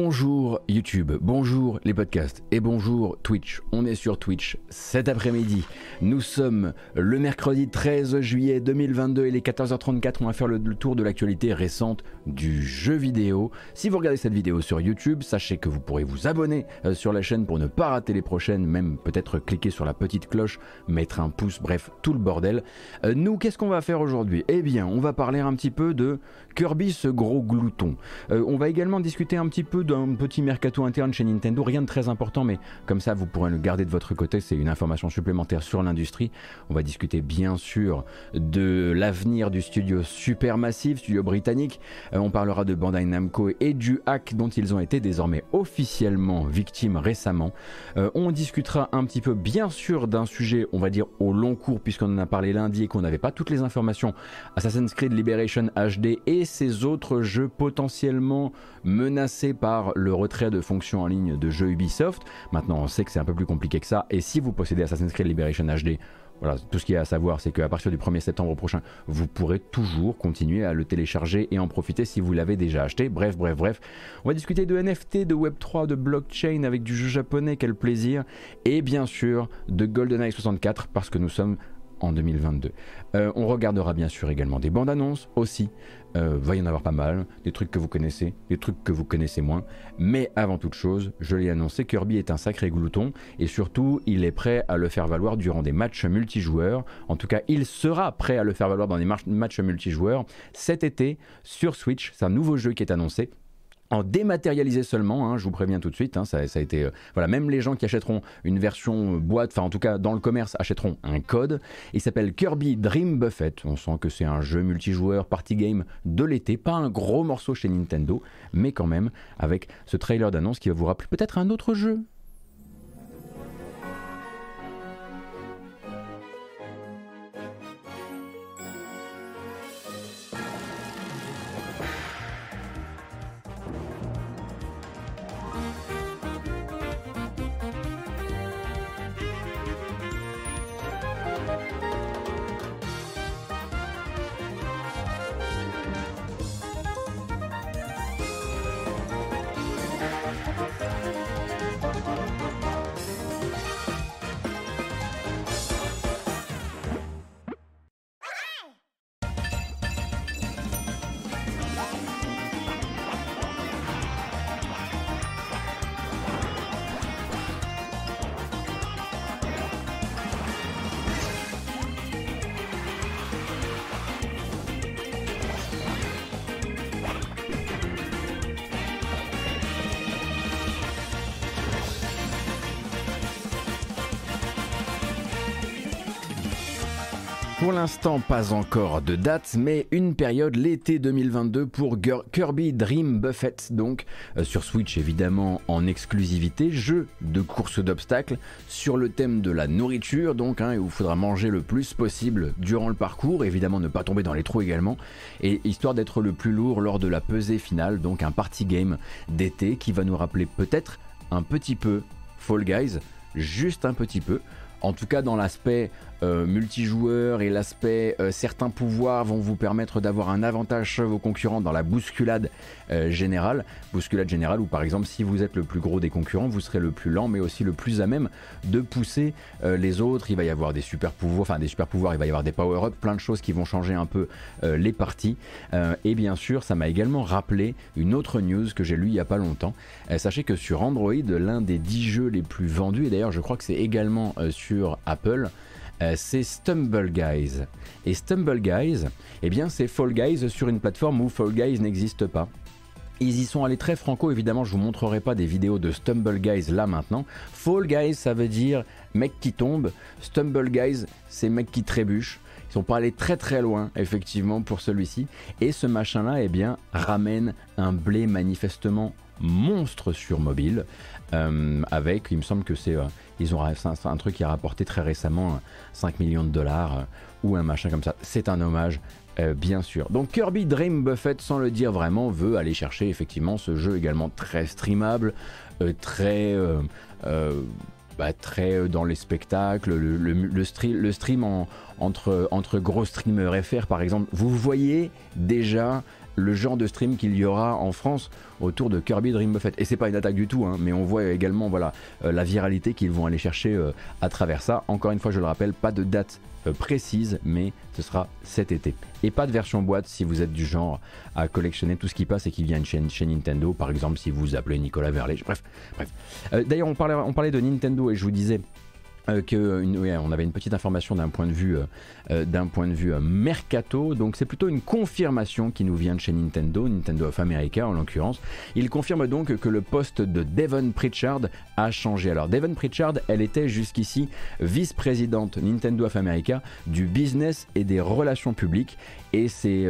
Bonjour YouTube, bonjour les podcasts et bonjour Twitch. On est sur Twitch cet après-midi. Nous sommes le mercredi 13 juillet 2022 et les 14h34. On va faire le, tour de l'actualité récente du jeu vidéo. Si vous regardez cette vidéo sur YouTube, sachez que vous pourrez vous abonner euh, sur la chaîne pour ne pas rater les prochaines, même peut-être cliquer sur la petite cloche, mettre un pouce, bref, tout le bordel. Euh, nous, qu'est-ce qu'on va faire aujourd'hui? Eh bien, on va parler un petit peu de Kirby, ce gros glouton. Euh, on va également discuter un petit peu d'un petit mercato interne chez Nintendo, rien de très important, mais comme ça vous pourrez le garder de votre côté, c'est une information supplémentaire sur l'industrie. On va discuter bien sûr de l'avenir du studio Supermassive, studio britannique. Euh, on parlera de Bandai Namco et du hack dont ils ont été désormais officiellement victimes récemment. Euh, on discutera un petit peu bien sûr d'un sujet, on va dire au long cours, puisqu'on en a parlé lundi et qu'on n'avait pas toutes les informations. Assassin's Creed Liberation HD et ces autres jeux potentiellement menacés par le retrait de fonctions en ligne de jeux Ubisoft. Maintenant, on sait que c'est un peu plus compliqué que ça. Et si vous possédez Assassin's Creed Liberation HD, voilà, tout ce qu'il y a à savoir, c'est qu'à partir du 1er septembre prochain, vous pourrez toujours continuer à le télécharger et en profiter si vous l'avez déjà acheté. Bref, bref, bref. On va discuter de NFT, de Web3, de blockchain avec du jeu japonais, quel plaisir. Et bien sûr, de GoldenEye 64 parce que nous sommes en 2022. Euh, on regardera bien sûr également des bandes annonces aussi. Euh, va y en avoir pas mal, des trucs que vous connaissez, des trucs que vous connaissez moins. Mais avant toute chose, je l'ai annoncé, Kirby est un sacré glouton et surtout, il est prêt à le faire valoir durant des matchs multijoueurs. En tout cas, il sera prêt à le faire valoir dans des matchs multijoueurs cet été sur Switch. C'est un nouveau jeu qui est annoncé en dématérialisé seulement, hein, je vous préviens tout de suite, hein, ça, a été, euh, voilà, même les gens qui achèteront une version euh, boîte, enfin en tout cas dans le commerce, achèteront un code. Il s'appelle Kirby Dream Buffet. On sent que c'est un jeu multijoueur party game de l'été, pas un gros morceau chez Nintendo, mais quand même avec ce trailer d'annonce qui va vous rappeler peut-être un autre jeu Pour l'instant, pas encore de date, mais une période l'été 2022 pour Kirby Dream Buffet, donc euh, sur Switch évidemment en exclusivité, jeu de course d'obstacles sur le thème de la nourriture, donc hein, où il faudra manger le plus possible durant le parcours, évidemment ne pas tomber dans les trous également, et histoire d'être le plus lourd lors de la pesée finale, donc un party game d'été qui va nous rappeler peut-être un petit peu Fall Guys, juste un petit peu. En tout cas, dans l'aspect euh, multijoueur et l'aspect euh, certains pouvoirs vont vous permettre d'avoir un avantage sur vos concurrents dans la bousculade euh, générale. Bousculade générale où par exemple si vous êtes le plus gros des concurrents, vous serez le plus lent mais aussi le plus à même de pousser les autres. Il va y avoir des super pouvoirs, enfin des super pouvoirs, il va y avoir des power-up, plein de choses qui vont changer un peu les parties. et bien sûr, ça m'a également rappelé une autre news que j'ai lu il y a pas longtemps. sachez que sur Android, l'un des 10 jeux les plus vendus, et d'ailleurs je crois que c'est également sur Apple, euh, c'est Stumble Guys. Et Stumble Guys, eh bien c'est Fall Guys sur une plateforme où Fall Guys n'existe pas. Ils y sont allés très franco, évidemment, je vous montrerai pas des vidéos de Stumble Guys là maintenant. Fall Guys, ça veut dire mec qui tombe. Stumble Guys, c'est mec qui trébuche. Ils sont pas allés très très loin, effectivement, pour celui-ci. Et ce machin-là, eh bien, ramène un blé manifestement monstre sur mobile. Euh, avec, il me semble que c'est euh, ils ont un, truc qui a rapporté très récemment 5 millions de dollars euh, ou un machin comme ça. C'est un hommage euh, bien sûr. Donc Kirby Dream Buffet, sans le dire vraiment, veut aller chercher effectivement ce jeu également très streamable, euh, très, bah, très dans les spectacles, le, stream, entre, entre gros streamers FR par exemple. Vous voyez déjà le genre de stream qu'il y aura en France autour de Kirby Dream Buffet. Et c'est pas une attaque du tout, hein, mais on voit également voilà, euh, la viralité qu'ils vont aller chercher euh, à travers ça. Encore une fois, je le rappelle, pas de date euh, précise, mais ce sera cet été. Et pas de version boîte si vous êtes du genre à collectionner tout ce qui passe et qui vient chez, chez Nintendo, par exemple si vous appelez Nicolas Verlet. Bref, bref. D'ailleurs, on parlait, on parlait de Nintendo et je vous disais euh, que on avait une petite information d'un point de vue, euh, euh, d'un point de vue mercato. Donc c'est plutôt une confirmation qui nous vient de chez Nintendo, Nintendo of America en l'occurrence. Il confirme donc que le poste de Devon Pritchard a changé. Alors Devon Pritchard, elle était jusqu'ici vice-présidente Nintendo of America du business et des relations publiques. Et c'est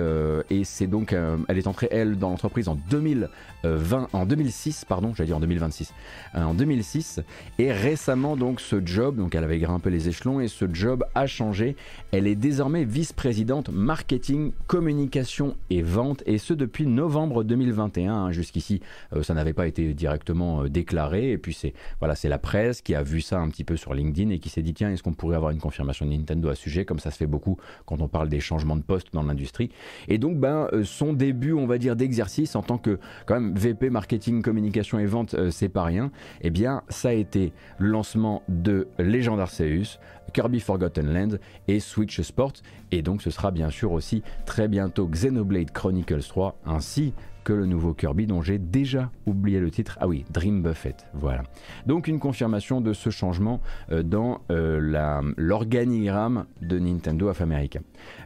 et c'est donc elle est entrée elle dans l'entreprise en 2020, en 2006 pardon, j'allais dire en 2026, en 2006. Et récemment donc ce job donc elle avait grimpé les échelons et ce job a changé. Elle est désormais vice-présidente marketing, communication et vente et ce depuis novembre 2021. Hein. Jusqu'ici, euh, ça n'avait pas été directement euh, déclaré et puis c'est voilà, c'est la presse qui a vu ça un petit peu sur LinkedIn et qui s'est dit tiens, est-ce qu'on pourrait avoir une confirmation de Nintendo à ce sujet comme ça se fait beaucoup quand on parle des changements de poste dans l'industrie. Et donc ben euh, son début, on va dire d'exercice en tant que quand même VP marketing, communication et vente, c'est pas rien. Eh bien, ça a été le lancement de Legend Arceus, Kirby Forgotten Land et Switch Sport. Et donc ce sera bien sûr aussi très bientôt Xenoblade Chronicles 3 ainsi que le nouveau Kirby dont j'ai déjà oublié le titre. Ah oui, Dream Buffet. Voilà. Donc une confirmation de ce changement euh, dans euh, l'organigramme de Nintendo of America.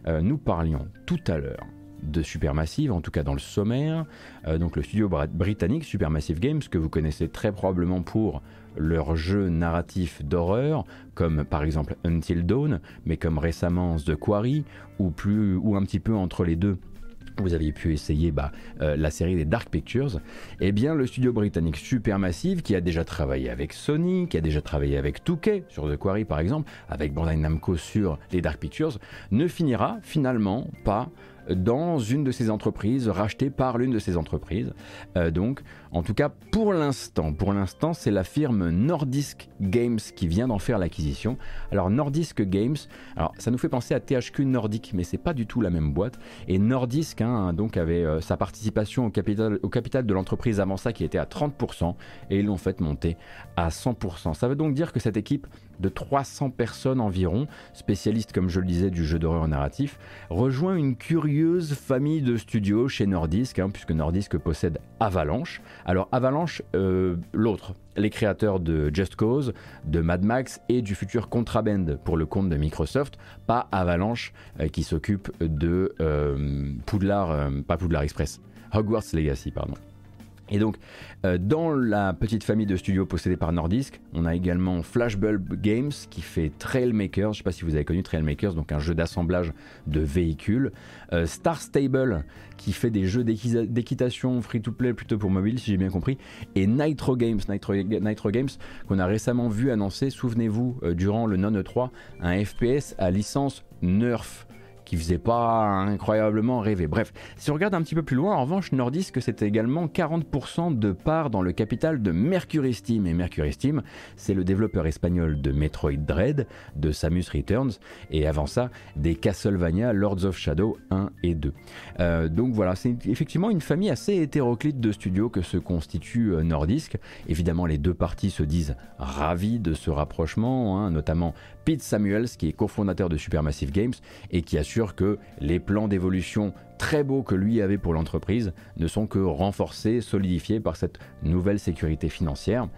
Euh, nous parlions tout à l'heure de Supermassive, en tout cas dans le sommaire, donc le studio britannique Supermassive Games, que vous connaissez très probablement pour leurs jeux narratifs d'horreur, comme par exemple Until Dawn, mais comme récemment The Quarry, ou, plus, ou un petit peu entre les deux. Vous aviez pu essayer bah, euh, la série des Dark Pictures. Eh bien, le studio britannique Supermassive, qui a déjà travaillé avec Sony, qui a déjà travaillé avec 2K sur The Quarry par exemple, avec Bandai Namco sur les Dark Pictures, ne finira finalement pas dans une de ces entreprises, rachetée par l'une de ces entreprises. Euh, donc, en tout cas, pour l'instant, pour l'instant, c'est la firme Nordisk Games qui vient d'en faire l'acquisition. Alors, Nordisk Games, ça nous fait penser à THQ Nordic, mais c'est pas du tout la même boîte. Et Nordisk, hein, donc, avait euh, sa participation au capital, au capital de l'entreprise avant ça qui était à 30%, et ils l'ont fait monter à 100%. Ça veut donc dire que cette équipe de 300 personnes environ, spécialistes comme je le disais du jeu d'horreur narratif, rejoint une curieuse famille de studios chez Nordisk, hein, puisque Nordisk possède Avalanche. Alors Avalanche, euh, l'autre, les créateurs de Just Cause, de Mad Max et du futur Contraband pour le compte de Microsoft, pas Avalanche euh, qui s'occupe de euh, Poudlard, pas Poudlard Express, Hogwarts Legacy, pardon. Et donc, euh, dans la petite famille de studios possédée par Nordisk, on a également Flashbulb Games qui fait Trailmakers. Je ne sais pas si vous avez connu Trailmakers, donc un jeu d'assemblage de véhicules. Euh, Star Stable qui fait des jeux d'équitation free-to-play plutôt pour mobile, si j'ai bien compris. Et Nitro Games, Nitro, Games qu'on a récemment vu annoncer, souvenez-vous, euh, durant le Non 3, un FPS à licence Nerf qui faisait pas incroyablement rêver. Bref, si on regarde un petit peu plus loin, en revanche, Nordisk c'était également 40% de part dans le capital de Mercury Steam. Et Mercury Steam, c'est le développeur espagnol de Metroid Dread, de Samus Returns, et avant ça, des Castlevania Lords of Shadow 1 et 2. Euh, donc voilà, c'est effectivement une famille assez hétéroclite de studios que se constitue euh, Nordisk. Évidemment, les deux parties se disent ravis de ce rapprochement, hein, notamment Pete Samuels, qui est cofondateur de Supermassive Games et qui assure que les plans d'évolution très beaux que lui avait pour l'entreprise ne sont que renforcés, solidifiés par cette nouvelle sécurité financière.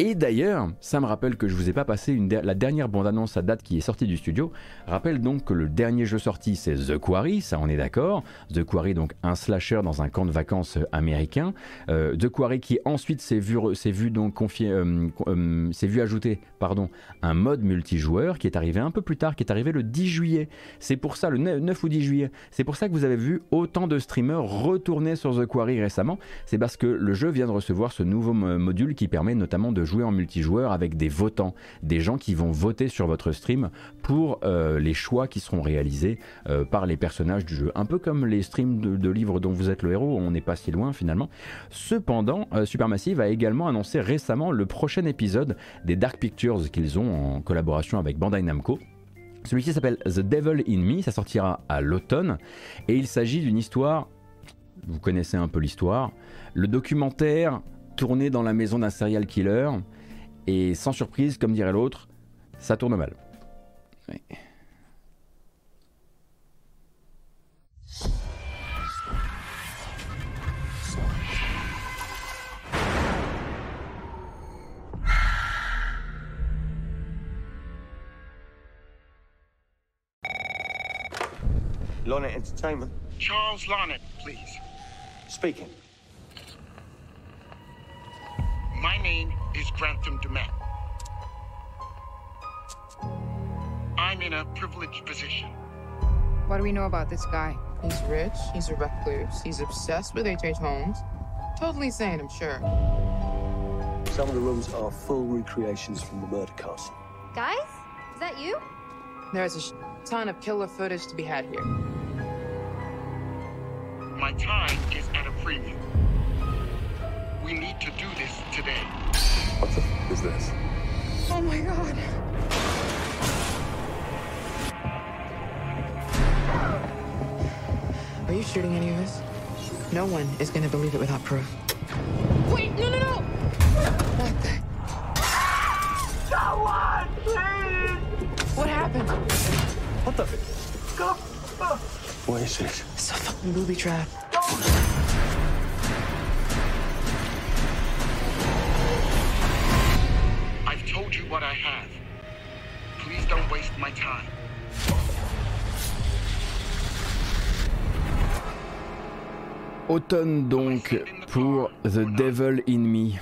Et d'ailleurs, ça me rappelle que je vous ai pas passé la dernière bande-annonce à date qui est sortie du studio. Rappelle donc que le dernier jeu sorti c'est The Quarry, ça on est d'accord. The Quarry donc un slasher dans un camp de vacances américain. Euh, The Quarry qui ensuite s'est vu, vu donc euh, euh, vu ajouter pardon un mode multijoueur qui est arrivé un peu plus tard, qui est arrivé le 10 juillet. C'est pour ça le 9 ou 10 juillet. C'est pour ça que vous avez vu autant de streamers retourner sur The Quarry récemment. C'est parce que le jeu vient de recevoir ce nouveau module qui permet notamment de jouer en multijoueur avec des votants, des gens qui vont voter sur votre stream pour euh, les choix qui seront réalisés euh, par les personnages du jeu. Un peu comme les streams de, livres dont vous êtes le héros, on n'est pas si loin finalement. Cependant, euh, Supermassive a également annoncé récemment le prochain épisode des Dark Pictures qu'ils ont en collaboration avec Bandai Namco. Celui-ci s'appelle The Devil in Me, ça sortira à l'automne et il s'agit d'une histoire vous connaissez un peu l'histoire. Le documentaire tourné dans la maison d'un serial killer, et sans surprise, comme dirait l'autre, ça tourne mal. Lonnet Entertainment. Charles Lonnet, please. Speaking. My name is Grantham Dumet. I'm in a privileged position. What do we know about this guy? He's rich, he's a recluse, he's obsessed with H.H. Holmes. Totally sane, I'm sure. Some of the rooms are full recreations from the murder castle. Guys, is that you? There's a ton of killer footage to be had here. My time is at a premium. We need to do this today. What the f is this? Oh my god. Are you shooting any of this? No one is gonna believe it without proof. Wait, no, no, no! What the? Someone, please! What happened? What the? What is this? It's a fucking booby trap. I've told you what I have. Please don't waste my time. Automne donc pour The Devil in Me.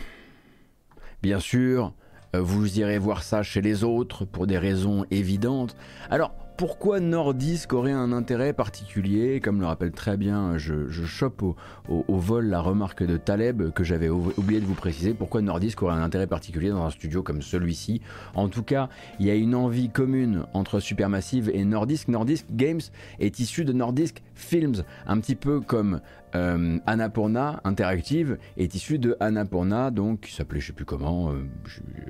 Bien sûr, euh, vous irez voir ça chez les autres pour des raisons évidentes. Alors, pourquoi Nordisk aurait un intérêt particulier Comme le rappelle très bien, je, je chope au, vol la remarque de Taleb que j'avais ou- oublié de vous préciser. Pourquoi Nordisk aurait un intérêt particulier dans un studio comme celui-ci? En tout cas, il y a une envie commune entre Supermassive et Nordisk. Nordisk Games est issu de Nordisk Films, un petit peu comme euh, Annapurna Interactive est issu de Annapurna, donc qui s'appelait je sais plus comment, euh,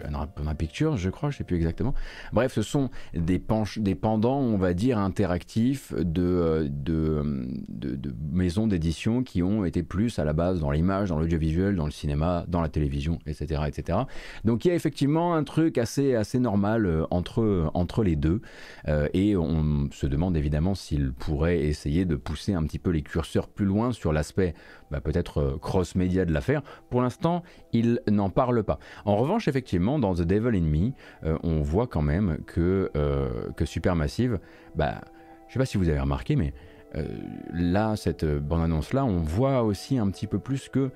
Annapurna Pictures, je crois, je sais plus exactement. Bref, ce sont des, des pendants, on va dire, interactifs de, euh, de, de- de maisons d'édition qui ont été plus à la base dans l'image, dans l'audiovisuel, dans le cinéma, dans la télévision, etc., etc. Donc il y a effectivement un truc assez, assez normal euh, entre, entre les deux. Euh, et on se demande évidemment s'il pourrait essayer de pousser un petit peu les curseurs plus loin sur l'aspect bah, peut-être euh, cross-média de l'affaire. Pour l'instant, il n'en parle pas. En revanche, effectivement, dans The Devil in Me, euh, on voit quand même que, euh, que Supermassive, bah, je sais pas si vous avez remarqué, mais là, cette bande-annonce-là, on voit aussi un petit peu plus que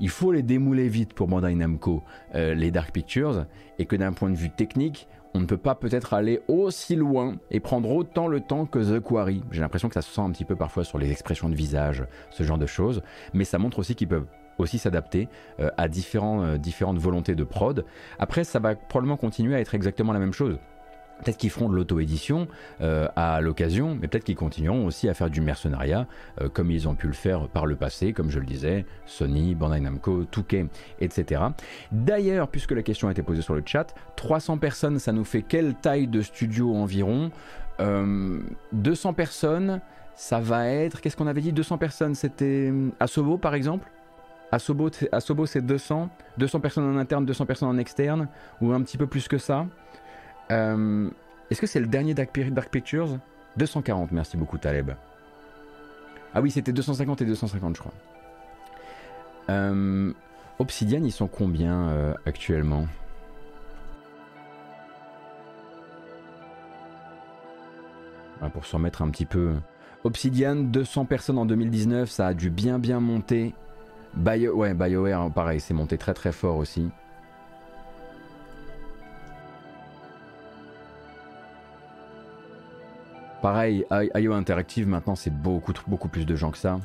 il faut les démouler vite pour Bandai Namco, les Dark Pictures, et que d'un point de vue technique, on ne peut pas peut-être aller aussi loin et prendre autant le temps que The Quarry. J'ai l'impression que ça se sent un petit peu parfois sur les expressions de visage, ce genre de choses, mais ça montre aussi qu'ils peuvent aussi s'adapter euh, à différents, euh, différentes volontés de prod. Après, ça va probablement continuer à être exactement la même chose. Peut-être qu'ils feront de l'auto-édition euh, à l'occasion, mais peut-être qu'ils continueront aussi à faire du mercenariat, euh, comme ils ont pu le faire par le passé, comme je le disais, Sony, Bandai Namco, Touquet, etc. D'ailleurs, puisque la question a été posée sur le chat, 300 personnes, ça nous fait quelle taille de studio environ? Euh, 200 personnes, ça va être... Qu'est-ce qu'on avait dit? 200 personnes, c'était Asobo par exemple? Asobo, Asobo c'est 200, 200 personnes en interne, 200 personnes en externe, ou un petit peu plus que ça? Euh, Est-ce que c'est le dernier Dark, Pi- Dark Pictures? 240, merci beaucoup Taleb. Ah oui, c'était 250 et 250, je crois. Euh, Obsidian, ils sont combien euh, actuellement? Voilà, Pour se remettre un petit peu. Obsidian, 200 personnes en 2019, ça a dû bien bien monter. Ouais, BioWare, pareil, c'est monté très très fort aussi. Pareil, IO Interactive maintenant c'est beaucoup, plus de gens que ça.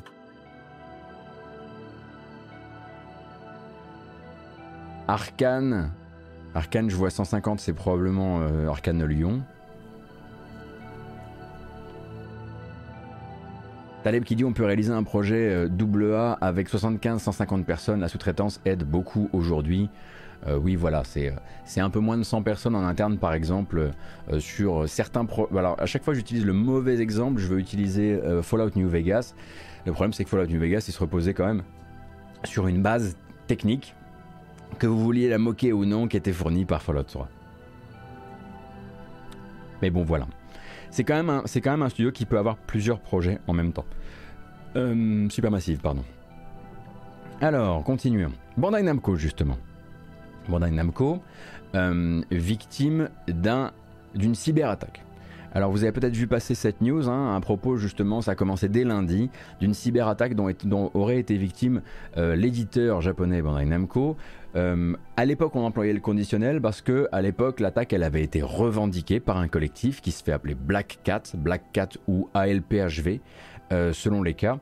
Arkane, Arkane je vois 150, c'est probablement euh, Arkane Lyon. Taleb qui dit on peut réaliser un projet euh, double A avec 75-150 personnes, la sous-traitance aide beaucoup aujourd'hui. Euh, oui, voilà, c'est c'est un peu moins de 100 personnes en interne, par exemple, euh, sur certains... Pro Alors, à chaque fois j'utilise le mauvais exemple, je veux utiliser euh, Fallout New Vegas. Le problème, c'est que Fallout New Vegas, il se reposait quand même sur une base technique, que vous vouliez la moquer ou non, qui était fournie par Fallout 3. Mais bon, voilà. C'est quand, même un- studio qui peut avoir plusieurs projets en même temps. Euh, Supermassive, pardon. Alors, continuons. Bandai Namco, justement. Bandai Namco, euh, victime d'un, d'une cyberattaque. Alors vous avez peut-être vu passer cette news, hein, à propos justement, ça a commencé dès lundi, d'une cyberattaque dont, dont aurait été victime euh, l'éditeur japonais Bandai Namco. Euh, à l'époque, on employait le conditionnel parce que à l'époque, l'attaque elle avait été revendiquée par un collectif qui se fait appeler Black Cat, Black Cat ou ALPHV. euh, selon les cas,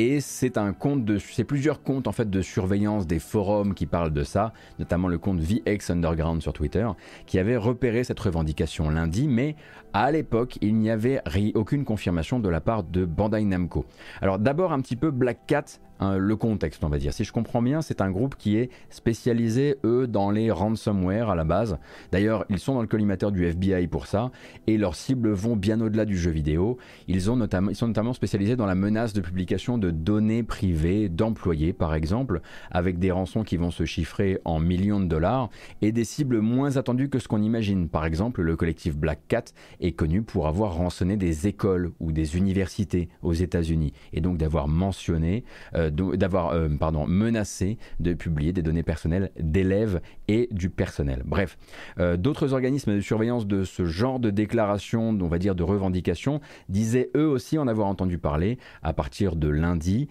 et c'est plusieurs comptes en fait de surveillance des forums qui parlent de ça, notamment le compte VX Underground sur Twitter, qui avait repéré cette revendication lundi, mais à l'époque, il n'y avait aucune confirmation de la part de Bandai Namco. Alors d'abord un petit peu Black Cat, hein, le contexte on va dire. Si je comprends bien, c'est un groupe qui est spécialisé eux dans les ransomware à la base. D'ailleurs, ils sont dans le collimateur du FBI pour ça, et leurs cibles vont bien au-delà du jeu vidéo. Ils, sont notamment spécialisés dans la menace de publication de données privées d'employés, par exemple, avec des rançons qui vont se chiffrer en millions de dollars, et des cibles moins attendues que ce qu'on imagine. Par exemple, le collectif Black Cat est connu pour avoir rançonné des écoles ou des universités aux États-Unis, et donc d'avoir mentionné, euh, d'avoir euh, menacé de publier des données personnelles d'élèves et du personnel. Bref, euh, d'autres organismes de surveillance de ce genre de déclaration, on va dire de revendication, disaient eux aussi en avoir entendu parler à partir de lundi.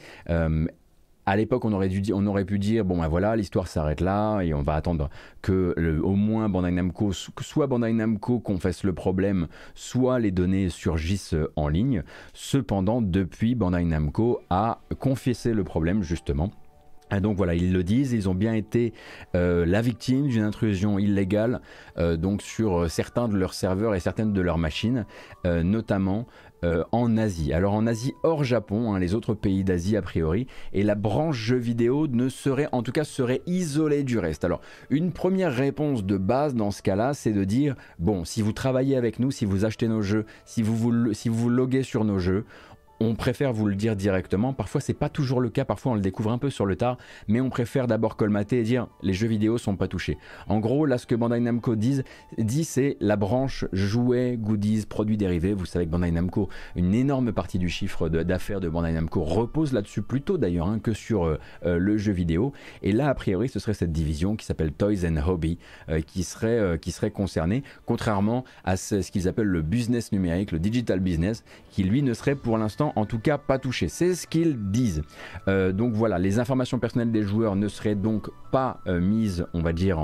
À l'époque, on, aurait pu dire bon ben voilà, l'histoire s'arrête là et on va attendre que au moins Bandai Namco, soit Bandai Namco confesse le problème, soit les données surgissent en ligne. Cependant, depuis, Bandai Namco a confessé le problème justement. Et donc voilà, ils le disent, ils ont bien été euh, la victime d'une intrusion illégale euh, sur euh, certains de leurs serveurs et certaines de leurs machines, notamment euh, en Asie. Alors en Asie hors Japon, hein, les autres pays d'Asie a priori, et la branche jeux vidéo ne serait, en tout cas, serait isolée du reste. Alors une première réponse de base dans ce cas-là, c'est de dire bon, si vous travaillez avec nous, si vous achetez nos jeux, si si vous, vous loguez sur nos jeux, on préfère vous le dire directement. Parfois, c'est pas toujours le cas. Parfois, on le découvre un peu sur le tard, mais on préfère d'abord colmater et dire les jeux vidéo sont pas touchés. En gros, là, ce que Bandai Namco dit, c'est la branche jouets, goodies, produits dérivés. Vous savez que Bandai Namco, une énorme partie du chiffre d'affaires de, Bandai Namco repose là-dessus plutôt d'ailleurs hein, que sur euh, euh, le jeu vidéo. Et là, a priori, ce serait cette division qui s'appelle Toys and Hobby euh, qui serait concernée, contrairement à ce qu'ils appellent le business numérique, le digital business, qui lui ne serait pour l'instant en tout cas pas touché. C'est ce qu'ils disent. Euh, donc voilà, les informations personnelles des joueurs ne seraient donc pas euh, mises, on va dire,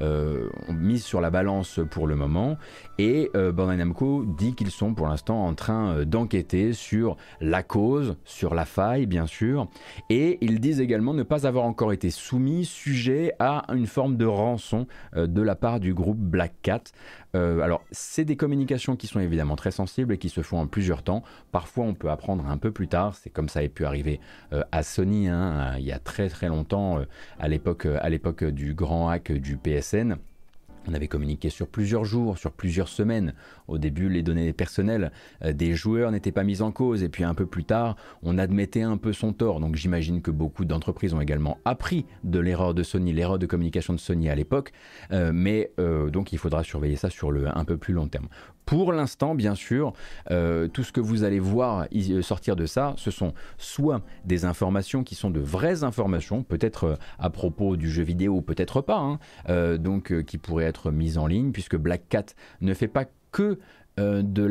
euh, mises sur la balance pour le moment. Et Bandai Namco dit qu'ils sont pour l'instant en train d'enquêter sur la cause, sur la faille bien sûr. Et ils disent également ne pas avoir encore été soumis, sujet à une forme de rançon de la part du groupe Black Cat. Euh, alors, c'est des communications qui sont évidemment très sensibles et qui se font en plusieurs temps. Parfois, on peut apprendre un peu plus tard. C'est comme ça a pu arriver euh, à Sony hein, il y a très très longtemps, euh, à l'époque à l'époque du grand hack du PSN. On avait communiqué sur plusieurs jours, sur plusieurs semaines. Au début, les données personnelles euh, des joueurs n'étaient pas mises en cause, et puis un peu plus tard, on admettait un peu son tort. Donc j'imagine que beaucoup d'entreprises ont également appris de l'erreur de Sony, l'erreur de communication de Sony à l'époque, Euh, mais euh, donc il faudra surveiller ça sur le un peu plus long terme. Pour l'instant, bien sûr, tout ce que vous allez voir sortir de ça, ce sont soit des informations qui sont de vraies informations, peut-être à propos du jeu vidéo, peut-être pas, hein, donc qui pourraient être mises en ligne, puisque Black Cat ne fait pas que euh, de,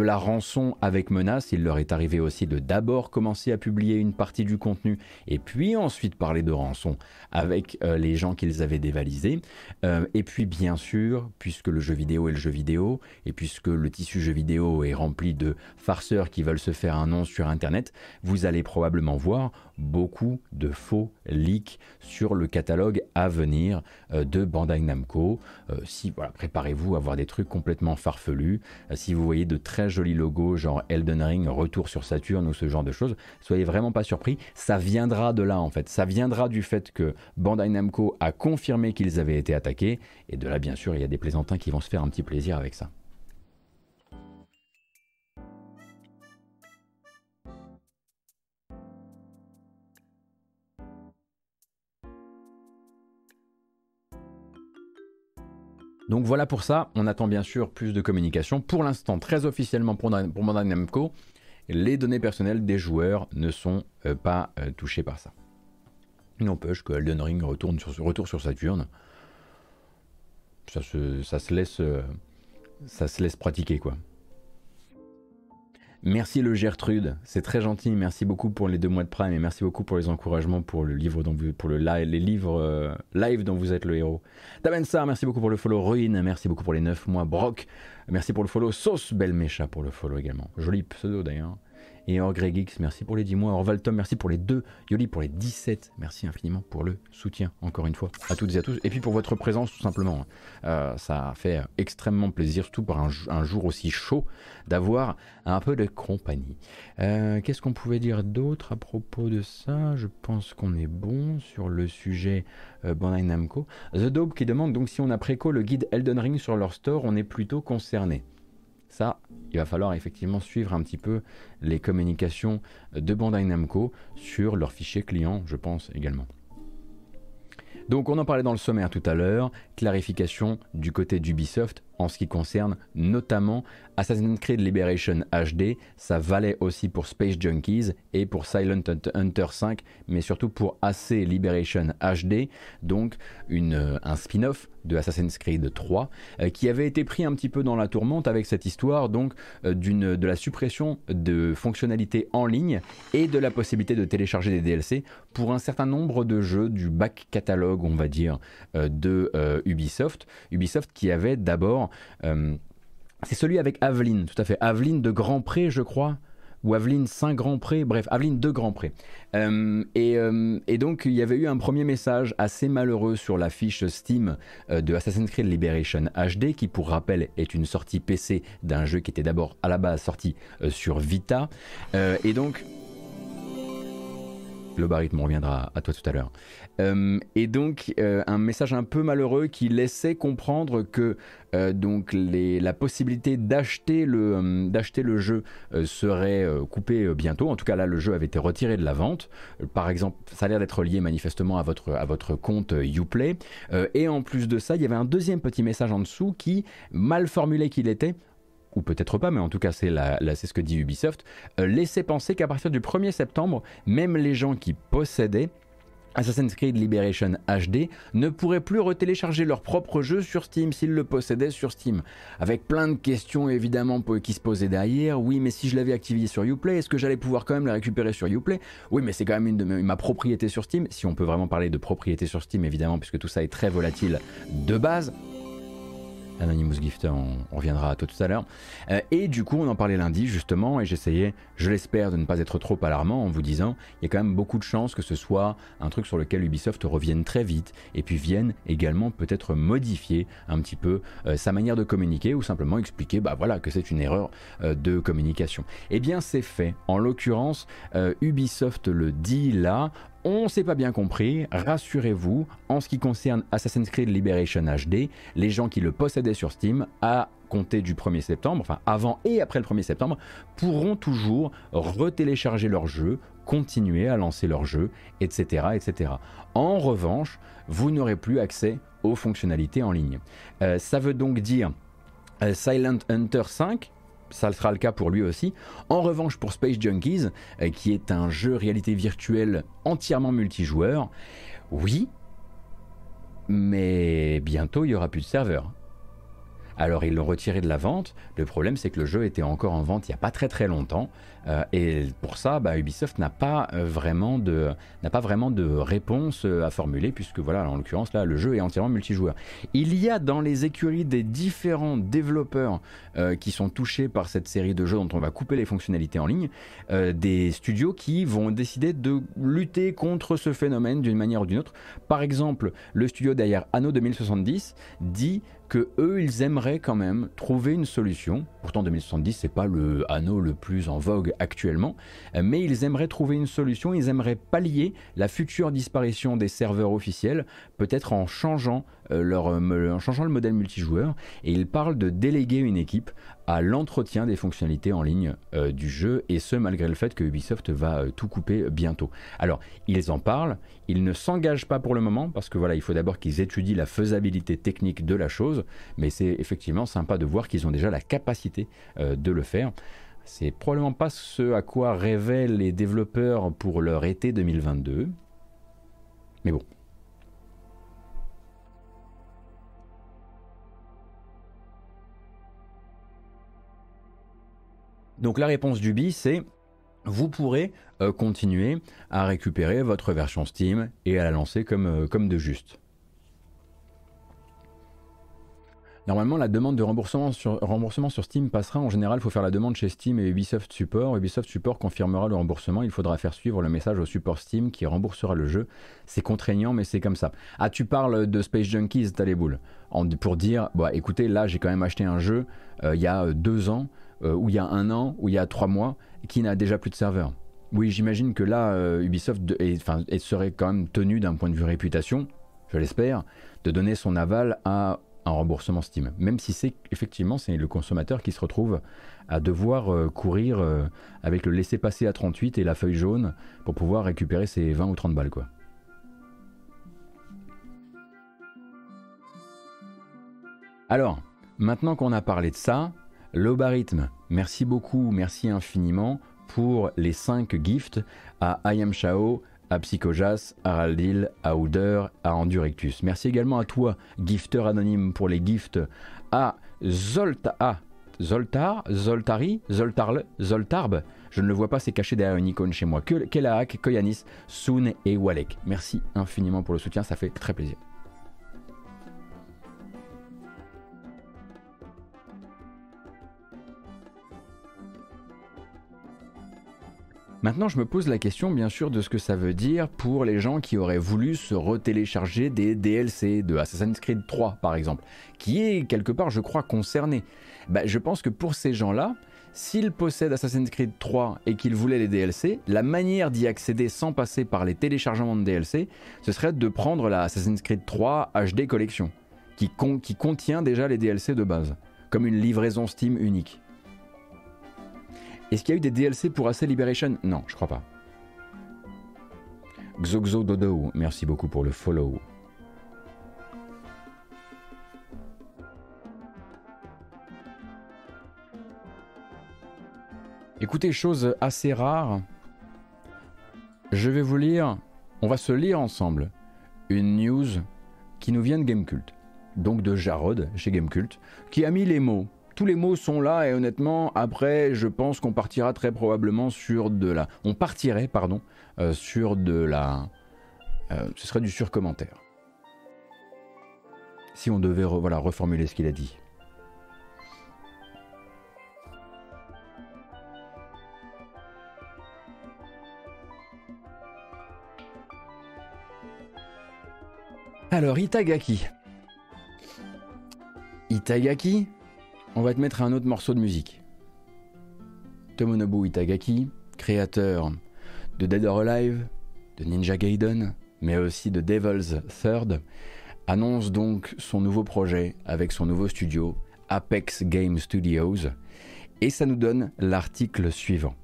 la, rançon avec menace. Il leur est arrivé aussi de d'abord commencer à publier une partie du contenu et puis ensuite parler de rançon avec euh, les gens qu'ils avaient dévalisés. Euh, et puis bien sûr, puisque le jeu vidéo est le jeu vidéo et puisque le tissu jeu vidéo est rempli de farceurs qui veulent se faire un nom sur Internet, vous allez probablement voir beaucoup de faux leaks sur le catalogue à venir euh, de Bandai Namco. Euh, si voilà, préparez-vous à voir des trucs complètement farfelus. Euh, si vous voyez de très jolis logos, genre Elden Ring, Retour sur Saturne ou ce genre de choses, soyez vraiment pas surpris. Ça viendra de là en fait. Ça viendra du fait que Bandai Namco a confirmé qu'ils avaient été attaqués. Et de là, bien sûr, il y a des plaisantins qui vont se faire un petit plaisir avec ça. Donc voilà pour ça, on attend bien sûr plus de communication. Pour l'instant, très officiellement pour, pour les données personnelles des joueurs ne sont euh, pas euh, touchées par ça. N'empêche que Elden Ring retourne sur, retour sur Saturne. Ça se, euh, ça se laisse pratiquer quoi. Merci le Gertrude, c'est très gentil. Merci beaucoup pour les deux mois de Prime et merci beaucoup pour les encouragements pour le livre dont pour le les livres euh, live dont vous êtes le héros. Damensar, merci beaucoup pour le follow. Ruin, merci beaucoup pour les 9 mois. Brock, merci pour le follow. Sauce Belle Mécha pour le follow également. Joli pseudo d'ailleurs. Et Orgregix, merci pour les 10 mois. Orvaltom, merci pour les 2. Yoli pour les 17. Merci infiniment pour le soutien, encore une fois, à toutes et à tous. Et puis pour votre présence, tout simplement. Euh, ça fait extrêmement plaisir, surtout pour un, jour aussi chaud, d'avoir un peu de compagnie. Euh, qu'est-ce qu'on pouvait dire d'autre à propos de ça? Je pense qu'on est bon sur le sujet euh, Namco. The Dope qui demande donc si on a préco le guide Elden Ring sur leur store, on est plutôt concerné. Ça, il va falloir effectivement suivre un petit peu les communications de Bandai Namco sur leur fichier client, je pense également. Donc on en parlait dans le sommaire tout à l'heure, clarification du côté d'Ubisoft en ce qui concerne notamment Assassin's Creed Liberation HD, ça valait aussi pour Space Junkies et pour Silent Hunter 5, mais surtout pour AC Liberation HD, donc euh, un spin-off de Assassin's Creed 3, euh, qui avait été pris un petit peu dans la tourmente avec cette histoire donc euh, de la suppression de fonctionnalités en ligne et de la possibilité de télécharger des DLC pour un certain nombre de jeux du back catalogue, on va dire, de Ubisoft. Ubisoft qui avait d'abord euh, c'est celui avec Aveline, tout à fait. Aveline de Grand Pré, je crois. Ou Aveline Saint Grand Pré, bref, Aveline de Grand Pré. Euh, euh, et, donc, il y avait eu un premier message assez malheureux sur la fiche Steam de Assassin's Creed Liberation HD, qui, pour rappel, est une sortie PC d'un jeu qui était d'abord à la base sorti sur Vita. et donc, le barythme reviendra à toi tout à l'heure. Euh, et donc euh, un message un peu malheureux qui laissait comprendre que euh, donc la possibilité d'acheter le, le jeu serait coupée bientôt. En tout cas là le jeu avait été retiré de la vente. par exemple ça a l'air d'être lié manifestement à votre, à votre compte Uplay. et en plus de ça il y avait un deuxième petit message en dessous qui, mal formulé qu'il était, ou peut-être pas, mais en tout cas c'est, ce que dit Ubisoft, laissait penser qu'à partir du 1er septembre, même les gens qui possédaient Assassin's Creed Liberation HD ne pourrait plus retélécharger leur propre jeu sur Steam s'ils le possédaient sur Steam. Avec plein de questions évidemment qui se posaient derrière. Oui, mais si je l'avais activé sur Uplay, est-ce que j'allais pouvoir quand même le récupérer sur Uplay? Oui, mais c'est quand même une ma propriété sur Steam. Si on peut vraiment parler de propriété sur Steam, évidemment, puisque tout ça est très volatile de base. Anonymous Gifter, on, reviendra à tout, à l'heure. Euh, et du coup, on en parlait lundi justement, et j'essayais, je l'espère, de ne pas être trop alarmant en vous disant, il y a quand même beaucoup de chances que ce soit un truc sur lequel Ubisoft revienne très vite, et puis vienne également peut-être modifier un petit peu euh, sa manière de communiquer, ou simplement expliquer, bah voilà, que c'est une erreur euh, de communication. Eh bien, c'est fait. En l'occurrence, Ubisoft le dit là, on s'est pas bien compris, rassurez-vous, en ce qui concerne Assassin's Creed Liberation HD, les gens qui le possédaient sur Steam, à compter du 1er septembre, enfin avant et après le 1er septembre, pourront toujours retélécharger leur jeu, continuer à lancer leur jeu, etc. etc. En revanche, vous n'aurez plus accès aux fonctionnalités en ligne. Euh, ça veut donc dire euh, Silent Hunter 5, ça sera le cas pour lui aussi. En revanche, pour Space Junkies, euh, qui est un jeu réalité virtuelle entièrement multijoueur, oui, mais bientôt il n'y aura plus de serveur. Alors ils l'ont retiré de la vente. Le problème c'est que le jeu était encore en vente il n'y a pas très très longtemps. Euh, et pour ça, bah, Ubisoft n'a pas, euh, vraiment de, pas vraiment de réponse euh, à formuler, puisque voilà, en l'occurrence, là, le jeu est entièrement multijoueur. Il y a dans les écuries des différents développeurs qui sont touchés par cette série de jeux dont on va couper les fonctionnalités en ligne, des studios qui vont décider de lutter contre ce phénomène d'une manière ou d'une autre. Par exemple, le studio derrière Anno 2070 dit que eux, ils aimeraient quand même trouver une solution. Pourtant, 2070, c'est pas le anneau le plus en vogue actuellement, mais ils aimeraient trouver une solution. Ils aimeraient pallier la future disparition des serveurs officiels, peut-être en changeant euh, leur, en changeant le modèle multijoueur. Et ils parlent de déléguer une équipe à l'entretien des fonctionnalités en ligne euh, du jeu, et ce malgré le fait que Ubisoft va euh, tout couper bientôt. Alors, ils en parlent, ils ne s'engagent pas pour le moment, parce que voilà, il faut d'abord qu'ils étudient la faisabilité technique de la chose, mais c'est effectivement sympa de voir qu'ils ont déjà la capacité euh, de le faire. C'est probablement pas ce à quoi rêvaient les développeurs pour leur été 2022, mais bon. Donc la réponse du BI, c'est vous pourrez euh, continuer à récupérer votre version Steam et à la lancer comme, euh, de juste. Normalement, la demande de remboursement sur, Steam passera. En général, il faut faire la demande chez Steam et Ubisoft Support. Ubisoft Support confirmera le remboursement. Il faudra faire suivre le message au support Steam qui remboursera le jeu. C'est contraignant, mais c'est comme ça. Ah, tu parles de Space Junkies, t'as les boules. pour dire, bah, écoutez, là, j'ai quand même acheté un jeu il y a deux ans. Euh, ou il y a un an, ou il y a trois mois, qui n'a déjà plus de serveur. Oui, j'imagine que là, euh, Ubisoft serait quand même tenu d'un point de vue réputation, je l'espère, de donner son aval à un remboursement Steam. Même si c'est effectivement c'est le consommateur qui se retrouve à devoir euh, courir avec le laisser-passer à 38 et la feuille jaune pour pouvoir récupérer ses 20 ou 30 balles quoi. Alors, maintenant qu'on a parlé de ça, Logarithme, merci beaucoup, merci infiniment pour les 5 gifts à Ayam Shao, à Psychojas, à Raldil, à Ouder, à Endurectus. Merci également à toi, gifter anonyme, pour les gifts à Zolta, Zoltar, Zoltari, Zoltarle, Zoltarb. Je ne le vois pas, c'est caché derrière une icône chez moi. Kelaak, Koyanis, Soon et Walek. Merci infiniment pour le soutien, ça fait très plaisir. Maintenant, je me pose la question, bien sûr, de ce que ça veut dire pour les gens qui auraient voulu se retélécharger des DLC de Assassin's Creed 3, par exemple, qui est quelque part, je crois, concerné. Bah, je pense que pour ces gens-là, s'ils possèdent Assassin's Creed 3 et qu'ils voulaient les DLC, la manière d'y accéder sans passer par les téléchargements de DLC, ce serait de prendre la Assassin's Creed 3 HD Collection, qui, qui contient déjà les DLC de base, comme une livraison Steam unique. Est-ce qu'il y a eu des DLC pour AC Liberation? Non, je crois pas. Xoxo Dodo, merci beaucoup pour le follow. Écoutez, chose assez rare, je vais vous lire, on va se lire ensemble, une news qui nous vient de Gamecult, donc de Jarod chez Gamecult, qui a mis les mots tous les mots sont là et honnêtement, après, je pense qu'on partira très probablement sur de la. On partirait, pardon, euh, sur de la. Euh, ce serait du surcommentaire. Si on devait voilà, reformuler ce qu'il a dit. Alors, Itagaki. Itagaki, on va te mettre un autre morceau de musique. Tomonobu Itagaki, créateur de Dead or Alive, de Ninja Gaiden, mais aussi de Devil's Third, annonce donc son nouveau projet avec son nouveau studio, Apex Game Studios, et ça nous donne l'article suivant.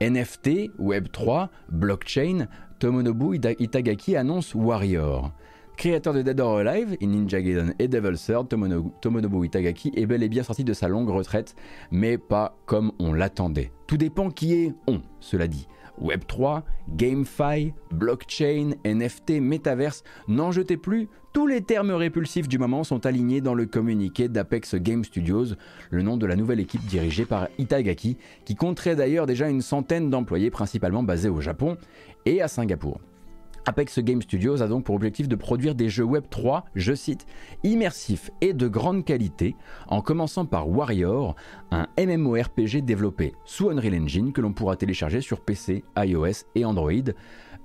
NFT, Web3, blockchain, Tomonobu Itagaki annonce Warrior. Créateur de Dead or Alive, Ninja Gaiden et Devil's Third, Tomonobu Itagaki est bel et bien sorti de sa longue retraite, mais pas comme on l'attendait. Tout dépend qui est on, cela dit. Web3, GameFi, blockchain, NFT, Metaverse, n'en jetez plus, tous les termes répulsifs du moment sont alignés dans le communiqué d'Apex Game Studios, le nom de la nouvelle équipe dirigée par Itagaki, qui compterait d'ailleurs déjà une centaine d'employés principalement basés au Japon et à Singapour. Apex Game Studios a donc pour objectif de produire des jeux Web 3, je cite, immersifs et de grande qualité, en commençant par Warrior, un MMORPG développé sous Unreal Engine que l'on pourra télécharger sur PC, iOS et Android.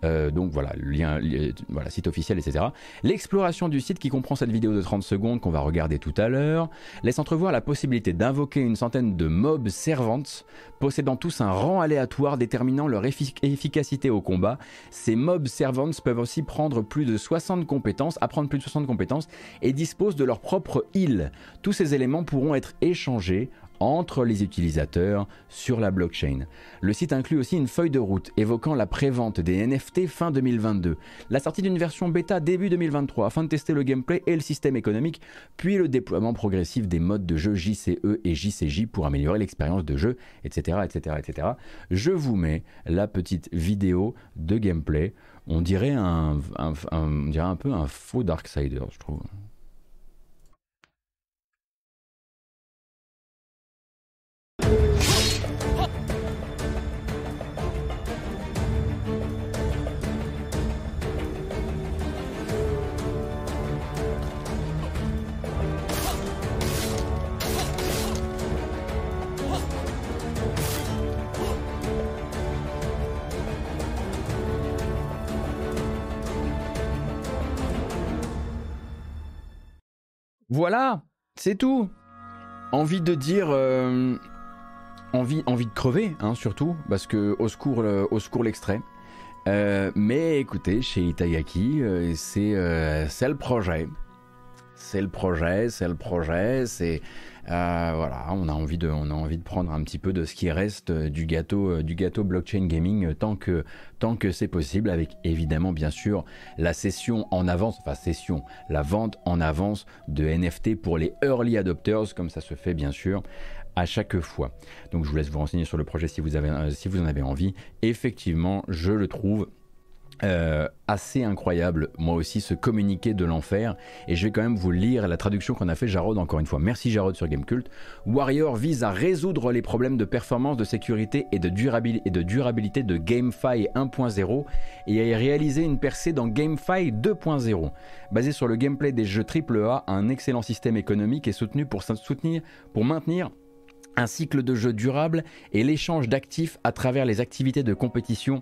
Euh, donc voilà, lien, li- voilà, site officiel, etc. L'exploration du site qui comprend cette vidéo de 30 secondes qu'on va regarder tout à l'heure laisse entrevoir la possibilité d'invoquer une centaine de mobs servantes possédant tous un rang aléatoire déterminant leur effic- efficacité au combat. Ces mobs servantes peuvent aussi prendre plus de 60 compétences, apprendre plus de 60 compétences et disposent de leur propre heal. Tous ces éléments pourront être échangés entre les utilisateurs sur la blockchain. Le site inclut aussi une feuille de route évoquant la prévente des NFT fin 2022, la sortie d'une version bêta début 2023 afin de tester le gameplay et le système économique, puis le déploiement progressif des modes de jeu JCE et JCJ pour améliorer l'expérience de jeu, etc., etc., etc. Je vous mets la petite vidéo de gameplay. On dirait un, on dirait un peu un faux Darksider, je trouve. Voilà, c'est tout. Envie de dire, euh, envie, envie de crever, hein, surtout, parce que au secours, secours l'extrait. Euh, mais écoutez, chez Itagaki, euh, c'est euh, c'est le projet. C'est le projet, c'est le projet, c'est euh, voilà, on a envie de, on a envie de prendre un petit peu de ce qui reste euh, du gâteau, euh, du gâteau blockchain gaming tant que, tant que c'est possible, avec évidemment bien sûr la session en avance, enfin session, la vente en avance de NFT pour les early adopters, comme ça se fait bien sûr à chaque fois. Donc je vous laisse vous renseigner sur le projet si vous, avez, si vous en avez envie. Effectivement, je le trouve euh, assez incroyable, moi aussi, ce communiqué de l'enfer. Et je vais quand même vous lire la traduction qu'on a fait Jarod encore une fois. Merci Jarod sur Gamecult. Warrior vise à résoudre les problèmes de performance, de sécurité et de, durabilité de GameFi 1.0 et à réaliser une percée dans GameFi 2.0. Basé sur le gameplay des jeux AAA, un excellent système économique est soutenu pour soutenir, pour maintenir un cycle de jeu durable et l'échange d'actifs à travers les activités de compétition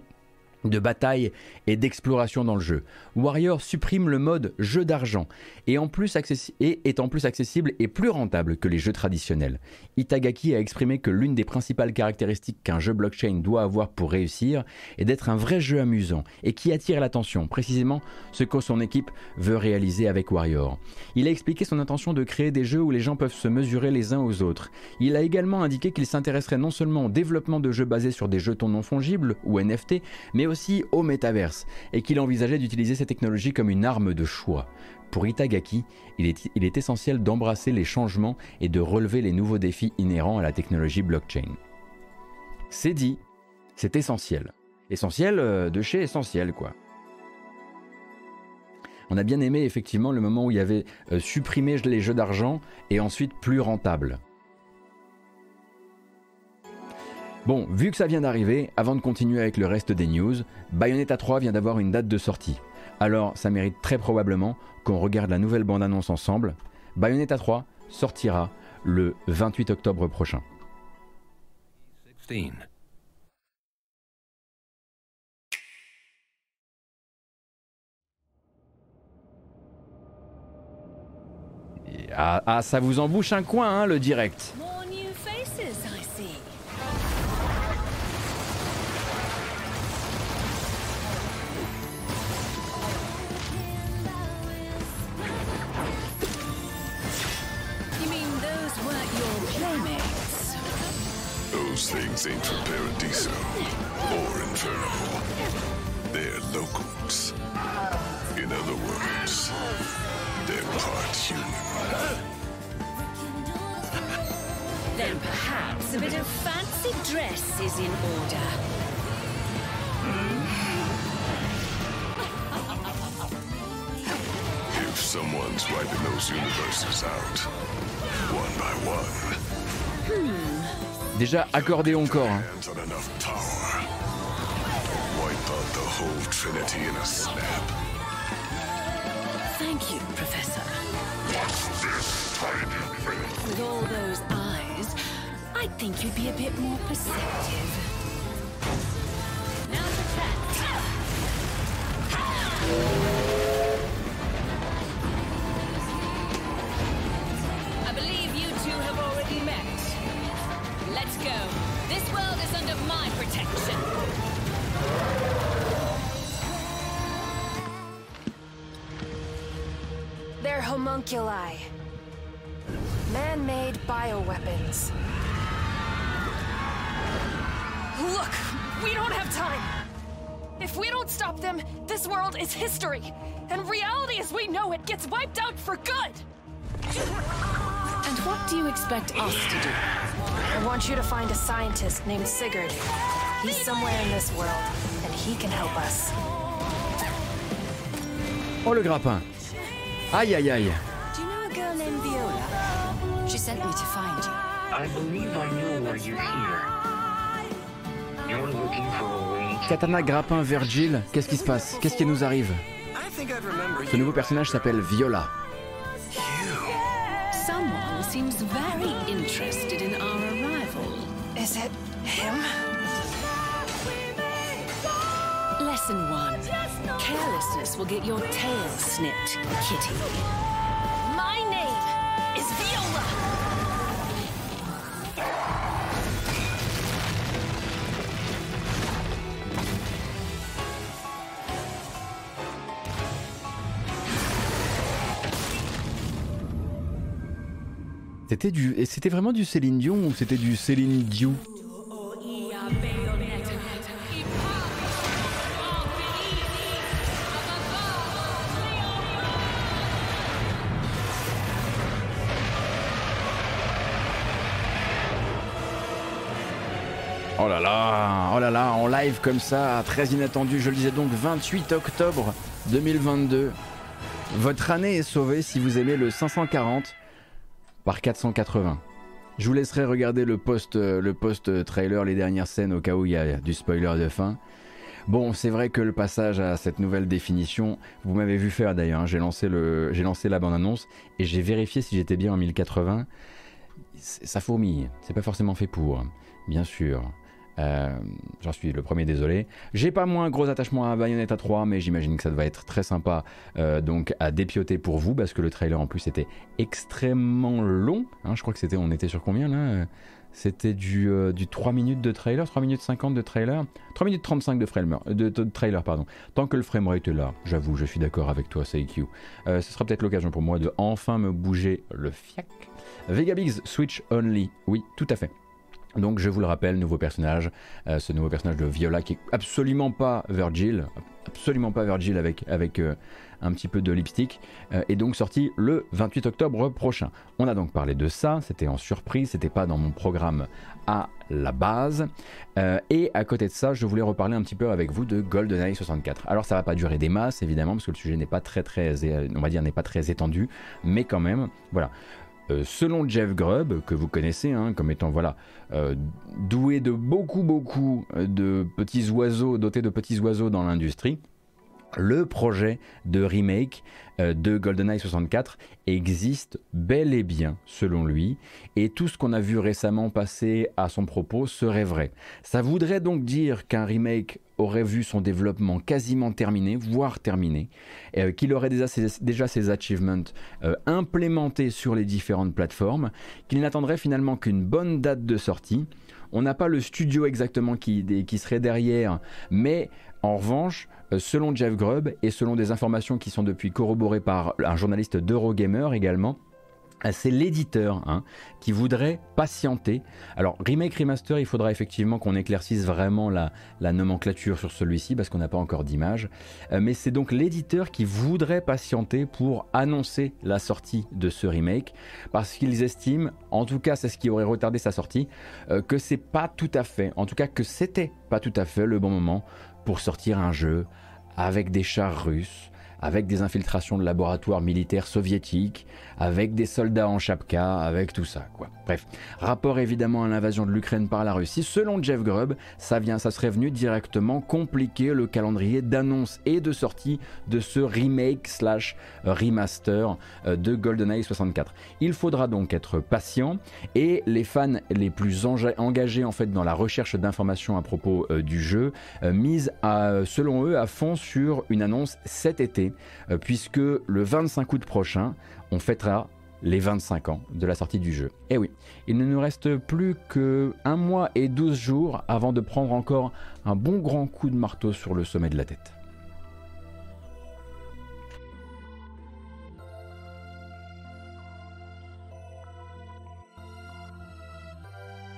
de bataille et d'exploration dans le jeu. Warrior supprime le mode jeu d'argent et, est en plus accessible et plus rentable que les jeux traditionnels. Itagaki a exprimé que l'une des principales caractéristiques qu'un jeu blockchain doit avoir pour réussir est d'être un vrai jeu amusant et qui attire l'attention, précisément ce que son équipe veut réaliser avec Warrior. Il a expliqué son intention de créer des jeux où les gens peuvent se mesurer les uns aux autres. Il a également indiqué qu'il s'intéresserait non seulement au développement de jeux basés sur des jetons non fongibles ou NFT, mais aussi au métaverse, et qu'il envisageait d'utiliser ces technologies comme une arme de choix. Pour Itagaki, il est, essentiel d'embrasser les changements et de relever les nouveaux défis inhérents à la technologie blockchain. C'est dit, c'est essentiel. Essentiel euh, de chez essentiel, quoi. On a bien aimé effectivement le moment où il y avait euh, supprimé les jeux d'argent et ensuite plus rentable. Bon, vu que ça vient d'arriver, avant de continuer avec le reste des news, Bayonetta 3 vient d'avoir une date de sortie. Alors, ça mérite très probablement qu'on regarde la nouvelle bande-annonce ensemble. Bayonetta 3 sortira le 28 octobre prochain. 16. Et- ah, ah, ça vous embouche un coin, hein, le direct. Things ain't from Paradiso or Inferno. They're locals. In other words, they're part human. Then perhaps a bit of fancy dress is in order. If someone's wiping those universes out, one by one, hmm. Déjà, accordéon encore. hein. Thank you, Professor. What's this tiny thing? With all those eyes, I'd think you'd be a bit more perceptive. Now's the chance. go. This world is under my protection. They're homunculi. Man-made bioweapons. Look, we don't have time! If we don't stop them, this world is history, and reality as we know it gets wiped out for good! And what do you expect us to do? I want you to find a scientist named Sigurd. He's somewhere in this world, and he can help us. Oh le grappin Aïe aïe aïe Do you know a girl named Viola? She sent me to find you. I believe I know why you're here. You're looking for a way to Katana, grappin, Virgil, qu'est-ce qui se passe? Qu'est-ce qui nous arrive? Ce nouveau personnage s'appelle Viola. Someone seems very interested in our. Is it him? Lesson one. Carelessness will get your tail snipped, kitty. C'était vraiment du Céline Dion ou c'était du Céline Diou? Oh là là, oh là là, en live comme ça, très inattendu, je le disais donc 28 octobre 2022. Votre année est sauvée si vous aimez le 540 par 480. Je vous laisserai regarder le post, euh, le post trailer, les dernières scènes au cas où il y a du spoiler de fin. Bon, c'est vrai que le passage à cette nouvelle définition, vous m'avez vu faire d'ailleurs, hein, j'ai lancé, le, lancé la bande-annonce et j'ai vérifié si j'étais bien en 1080. C'est- Ça fourmille, c'est pas forcément fait pour, bien sûr. Euh, J'en suis le premier désolé. J'ai pas moins gros attachement à Bayonetta 3, mais j'imagine que ça va être très sympa euh, donc à dépioter pour vous parce que le trailer en plus était extrêmement long. hein. je crois que c'était, on était sur combien là Euh, C'était du, euh, du 3 minutes de trailer, 3 minutes 50 de trailer, 3 minutes 35 de, frame, de, trailer. pardon. Tant que le framerate est là, j'avoue, je suis d'accord avec toi. Euh, ce sera peut-être l'occasion pour moi de enfin me bouger le fiac. Vegabix Switch Only, oui, tout à fait. Donc je vous le rappelle, nouveau personnage, euh, ce nouveau personnage de Viola qui est absolument pas Virgil, absolument pas Virgil avec, avec euh, un petit peu de lipstick, euh, est donc sorti le 28 octobre prochain. On a donc parlé de ça, c'était en surprise, c'était pas dans mon programme à la base. Et à côté de ça, je voulais reparler un petit peu avec vous de GoldenEye 64. Alors ça va pas durer des masses évidemment parce que le sujet n'est pas très très, on va dire n'est pas très étendu, mais quand même, voilà. Euh, selon Jeff Grubb, que vous connaissez hein, comme étant voilà euh, doué de beaucoup beaucoup de petits oiseaux, doté de petits oiseaux dans l'industrie, le projet de remake euh, de GoldenEye 64 existe bel et bien selon lui et tout ce qu'on a vu récemment passer à son propos serait vrai. Ça voudrait donc dire qu'un remake aurait vu son développement quasiment terminé, voire terminé, euh, qu'il aurait déjà ses, achievements euh, implémentés sur les différentes plateformes, qu'il n'attendrait finalement qu'une bonne date de sortie. On n'a pas le studio exactement qui, serait derrière, mais en revanche, selon Jeff Grubb et selon des informations qui sont depuis corroborées par un journaliste d'Eurogamer également, euh, c'est l'éditeur hein, qui voudrait patienter. Alors, remake, remaster, il faudra effectivement qu'on éclaircisse vraiment la, la nomenclature sur celui-ci parce qu'on n'a pas encore d'image. Euh, mais c'est donc l'éditeur qui voudrait patienter pour annoncer la sortie de ce remake parce qu'ils estiment, en tout cas c'est ce qui aurait retardé sa sortie, euh, que c'est pas tout à fait, en tout cas que c'était pas tout à fait le bon moment pour sortir un jeu avec des chars russes, avec des infiltrations de laboratoires militaires soviétiques, avec des soldats en chapka, avec tout ça, quoi. Bref, rapport évidemment à l'invasion de l'Ukraine par la Russie. Selon Jeff Grubb, ça vient, ça serait venu directement compliquer le calendrier d'annonce et de sortie de ce remake slash remaster euh, de GoldenEye 64. Il faudra donc être patient et les fans les plus enga- engagés en fait dans la recherche d'informations à propos euh, du jeu euh, misent à, selon eux à fond sur une annonce cet été euh, puisque le 25 août prochain on fêtera les 25 ans de la sortie du jeu. Et oui, il ne nous reste plus que un mois et 12 jours avant de prendre encore un bon grand coup de marteau sur le sommet de la tête.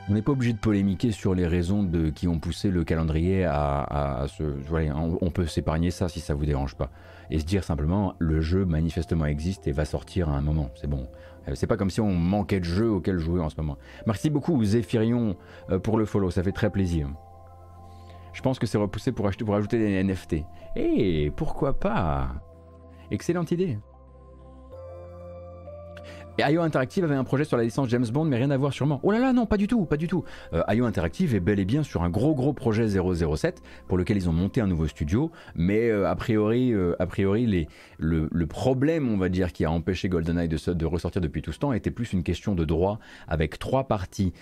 On n'est pas obligé de polémiquer sur les raisons de, qui ont poussé le calendrier à, se... Voilà, on, on peut s'épargner ça si ça vous dérange pas. Et se dire simplement, le jeu manifestement existe et va sortir à un moment. C'est bon. Euh, C'est pas comme si on manquait de jeux auxquels jouer en ce moment. Merci beaucoup Zéphirion euh, pour le follow, ça fait très plaisir. Je pense que c'est repoussé pour, ajouter des NFT. Et pourquoi pas? Excellente idée. Et IO Interactive avait un projet sur la licence James Bond, mais rien à voir sûrement. Oh là là, non, pas du tout, pas du tout. Euh, IO Interactive est bel et bien sur un gros gros projet 007 pour lequel ils ont monté un nouveau studio, mais euh, a priori, euh, a priori les, le, problème, on va dire, qui a empêché GoldenEye de, ressortir depuis tout ce temps était plus une question de droit avec trois parties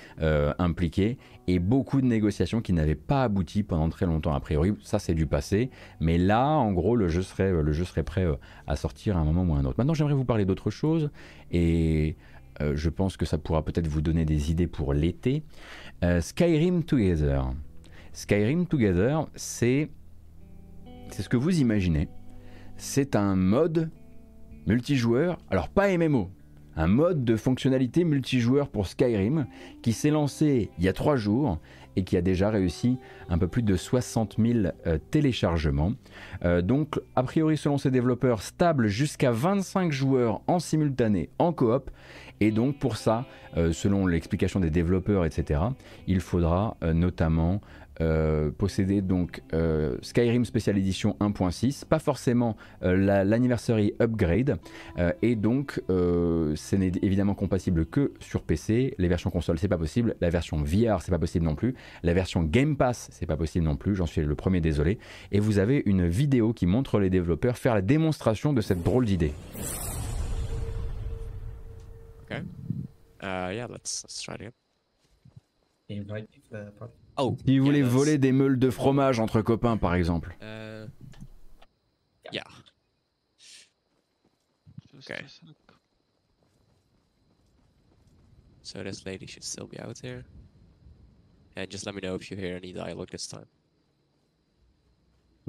impliquées et beaucoup de négociations qui n'avaient pas abouti pendant très longtemps. A priori, ça c'est du passé, mais là, en gros, le jeu serait, le jeu serait prêt à sortir à un moment ou à un autre. Maintenant, j'aimerais vous parler d'autre chose et euh, je pense que ça pourra peut-être vous donner des idées pour l'été. Euh, Skyrim Together. Skyrim Together, c'est c'est ce que vous imaginez. C'est un mode multijoueur, alors pas MMO, un mode de fonctionnalité multijoueur pour Skyrim qui s'est lancé il y a trois jours et qui a déjà réussi un peu plus de 60 000 euh, téléchargements. Euh, donc, a priori, selon ses développeurs, stable jusqu'à 25 joueurs en simultané en coop. Et donc, pour ça, euh, selon l'explication des développeurs, etc., il faudra notamment euh, posséder donc euh, Skyrim Special Edition 1.6, pas forcément euh, l'anniversary upgrade, euh, et donc ce n'est évidemment compatible que sur PC. Les versions console c'est pas possible, la version VR c'est pas possible non plus, la version Game Pass c'est pas possible non plus. J'en suis le premier désolé. Et vous avez une vidéo qui montre les développeurs faire la démonstration de cette drôle d'idée. Okay. Uh, yeah, let's let's try it again. Invite the party. Oh. Si vous voulez yeah, voler des meules de fromage entre copains par exemple. Uh, yeah. Okay. So this lady should still be out there? And just let me know if you hear any dialogue this time.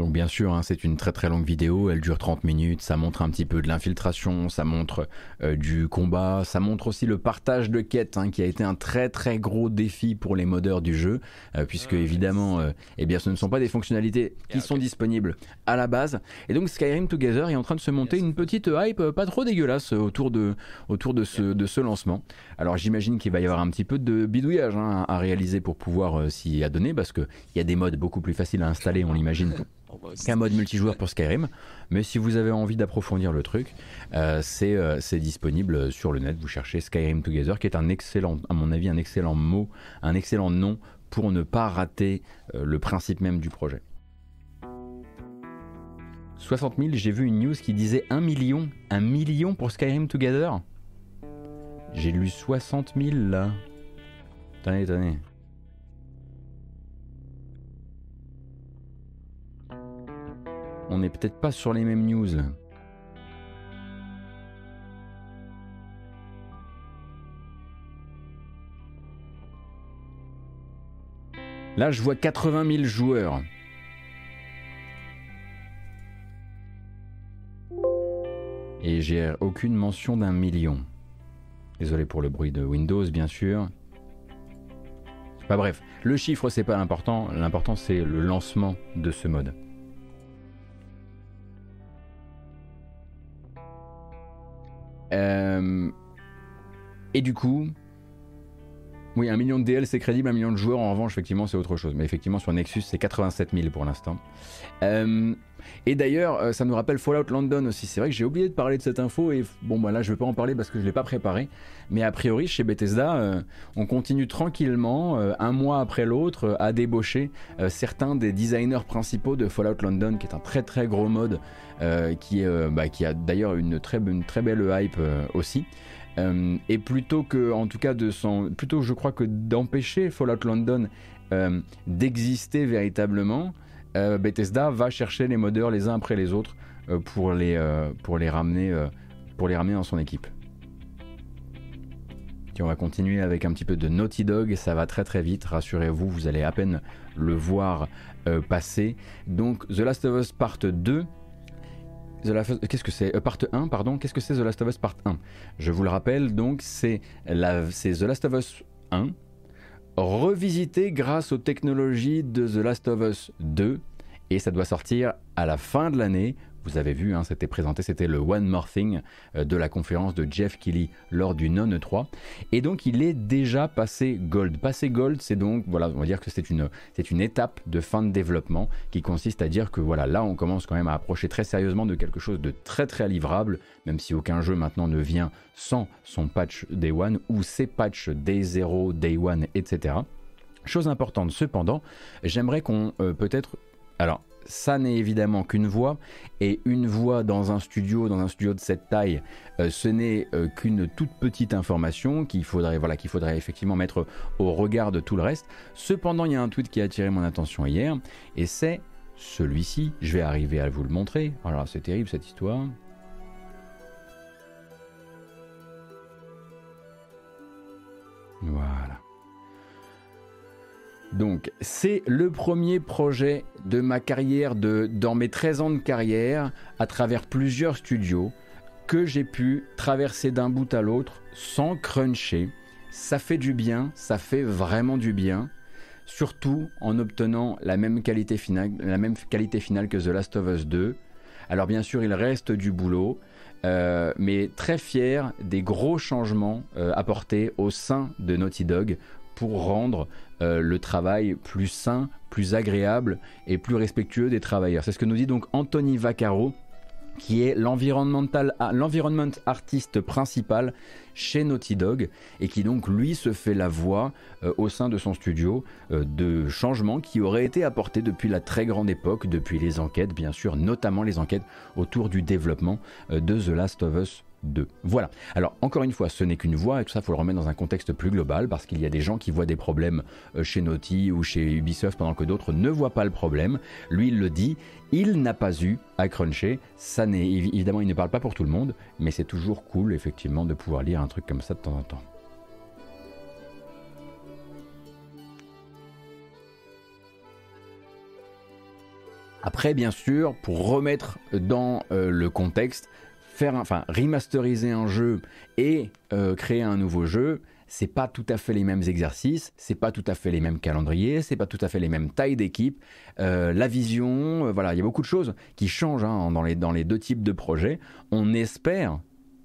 Donc bien sûr, hein, c'est une très très longue vidéo, elle dure 30 minutes, ça montre un petit peu de l'infiltration, ça montre euh, du combat, ça montre aussi le partage de quêtes, hein, qui a été un très très gros défi pour les modeurs du jeu, euh, puisque évidemment, euh, eh bien, ce ne sont pas des fonctionnalités qui sont disponibles à la base. Et donc Skyrim Together est en train de se monter une petite hype pas trop dégueulasse autour de, autour de, ce, de ce lancement. Alors j'imagine qu'il va y avoir un petit peu de bidouillage hein, à réaliser pour pouvoir s'y adonner, parce qu'il y a des modes beaucoup plus faciles à installer, on l'imagine qu'un mode multijoueur pour Skyrim. Mais si vous avez envie d'approfondir le truc, euh, c'est euh, c'est disponible sur le net. Vous cherchez Skyrim Together, qui est un excellent, à mon avis, un excellent mot, un excellent nom pour ne pas rater euh, le principe même du projet. 60 000, j'ai vu une news qui disait 1 million. 1 million pour Skyrim Together J'ai lu 60 000 là. Attendez, attendez. On n'est peut-être pas sur les mêmes news. là. Je vois 80 000 joueurs. Et j'ai aucune mention d'un million. Désolé pour le bruit de Windows, bien sûr. Bah bref, le chiffre c'est pas l'important, l'important c'est le lancement de ce mode. Et du coup, oui, un million de DL c'est crédible, un million de joueurs en revanche, effectivement, c'est autre chose. Mais effectivement, sur Nexus, c'est 87 000 pour l'instant. Euh, et d'ailleurs, euh, ça nous rappelle Fallout London aussi. C'est vrai que j'ai oublié de parler de cette info et bon, bah là, je vais pas en parler parce que je l'ai pas préparé. Mais a priori, chez Bethesda, euh, on continue tranquillement, un mois après l'autre, à débaucher certains des designers principaux de Fallout London, qui est un très très gros mode, bah, qui a d'ailleurs une très, belle hype aussi. Euh, et plutôt que, en tout cas, de s'en- plutôt je crois que d'empêcher Fallout London euh, d'exister véritablement, euh, Bethesda va chercher les modeurs les uns après les autres pour, les, pour, les ramener, pour les ramener dans son équipe. On va continuer avec un petit peu de Naughty Dog, ça va très très vite, rassurez-vous, vous allez à peine le voir passer. Donc The Last of Us Part 2, The Last of- Qu'est-ce que c'est Euh, Part 1, pardon. Qu'est-ce que c'est The Last of Us Part 1 Je vous le rappelle, donc c'est The Last of Us 1 revisité grâce aux technologies de The Last of Us 2 et ça doit sortir à la fin de l'année. Vous avez vu, hein, c'était présenté, c'était le One More Thing euh, de la conférence de Jeff Keighley lors du Non 3. Et donc il est déjà passé Gold. Passé Gold, c'est donc, voilà, on va dire que c'est une, une étape de fin de développement qui consiste à dire que voilà, là on commence quand même à approcher très sérieusement de quelque chose de très très livrable, même si aucun jeu maintenant ne vient sans son patch Day One ou ses patchs Day 0, Day One, etc. Chose importante cependant, j'aimerais qu'on euh, peut-être... Alors, ça n'est évidemment qu'une voix, et une voix dans un studio, dans un studio de cette taille, euh, ce n'est euh, qu'une toute petite information qu'il faudrait, voilà, qu'il faudrait effectivement mettre au regard de tout le reste. Cependant, il y a un tweet qui a attiré mon attention hier, et c'est celui-ci. Je vais arriver à vous le montrer. Alors, c'est terrible cette histoire. Voilà. Donc, c'est le premier projet de ma carrière, de, dans mes 13 ans de carrière, à travers plusieurs studios, que j'ai pu traverser d'un bout à l'autre sans cruncher. Ça fait du bien, ça fait vraiment du bien, surtout en obtenant la même qualité finale, que The Last of Us 2. Alors bien sûr, il reste du boulot, euh, mais très fier des gros changements euh, apportés au sein de Naughty Dog pour rendre euh, le travail plus sain, plus agréable et plus respectueux des travailleurs. C'est ce que nous dit donc Anthony Vaccaro, qui est l'environnemental, l'environment artiste principal chez Naughty Dog et qui donc lui se fait la voix euh, au sein de son studio euh, de changements qui auraient été apportés depuis la très grande époque, depuis les enquêtes bien sûr, notamment les enquêtes autour du développement de The Last of Us voilà. Alors encore une fois, ce n'est qu'une voix et tout ça, il faut le remettre dans un contexte plus global parce qu'il y a des gens qui voient des problèmes euh, chez Naughty ou chez Ubisoft pendant que d'autres ne voient pas le problème. Lui, il le dit, il n'a pas eu à cruncher. Ça évidemment, il ne parle pas pour tout le monde, mais c'est toujours cool effectivement de pouvoir lire un truc comme ça de temps en temps. Après, bien sûr, pour remettre dans euh, le contexte, faire, enfin, remasteriser un jeu et euh, créer un nouveau jeu, c'est pas tout à fait les mêmes exercices, c'est pas tout à fait les mêmes calendriers, c'est pas tout à fait les mêmes tailles d'équipe, euh, la vision, euh, voilà, il y a beaucoup de choses qui changent hein, dans, les, dans les deux types de projets. On espère,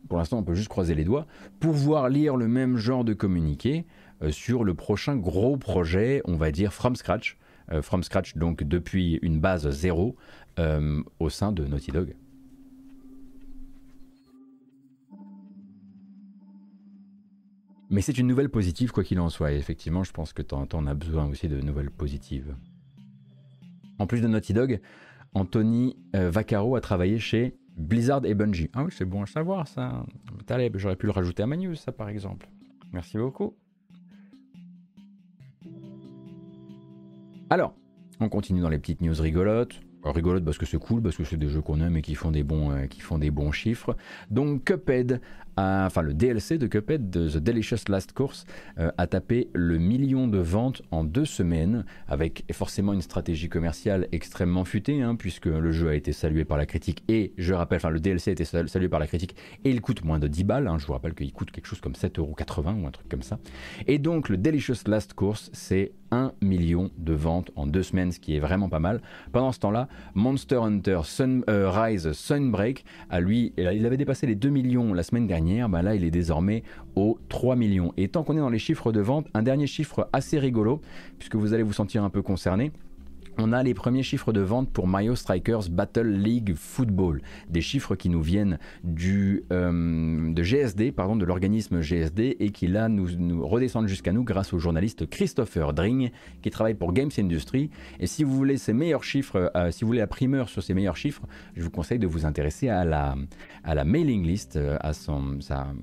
pour l'instant on peut juste croiser les doigts, pouvoir lire le même genre de communiqué sur le prochain gros projet, on va dire from scratch, from scratch donc depuis une base zéro au sein de Naughty Dog. Mais c'est une nouvelle positive, quoi qu'il en soit. Et effectivement, je pense que tu en, as besoin aussi de nouvelles positives. En plus de Naughty Dog, Anthony euh, Vaccaro a travaillé chez Blizzard et Bungie. Ah oui, c'est bon à savoir ça. J'aurais pu le rajouter à ma news, ça par exemple. Merci beaucoup. Alors, on continue dans les petites news rigolotes rigolote parce que c'est cool, parce que c'est des jeux qu'on aime et qui font des bons, euh, qui font des bons chiffres. Donc Cuphead, enfin le DLC de Cuphead, de The Delicious Last Course, euh, a tapé le million de ventes en deux semaines, avec forcément une stratégie commerciale extrêmement futée, hein, puisque le jeu a été salué par la critique et, je rappelle, enfin le DLC a été salué par la critique et il coûte moins de 10 balles. Hein. je vous rappelle qu'il coûte quelque chose comme 7,80€ ou un truc comme ça. Et donc le Delicious Last Course, c'est 1 million de ventes en deux semaines, ce qui est vraiment pas mal. Pendant ce temps-là, Monster Hunter Sun, euh, Rise Sunbreak, à lui, il avait dépassé les 2 millions la semaine dernière, bah là il est désormais aux 3 millions. Et tant qu'on est dans les chiffres de vente, un dernier chiffre assez rigolo, puisque vous allez vous sentir un peu concerné on a les premiers chiffres de vente pour Mario Strikers Battle League Football, des chiffres qui nous viennent du, euh, de GSD, pardon, de l'organisme GSD, et qui là nous, redescendent jusqu'à nous grâce au journaliste Christopher Dring, qui travaille pour Games Industry. Et si vous voulez ces meilleurs chiffres, euh, si vous voulez la primeur sur ces meilleurs chiffres, je vous conseille de vous intéresser à la, à la mailing list, euh, à son, sa,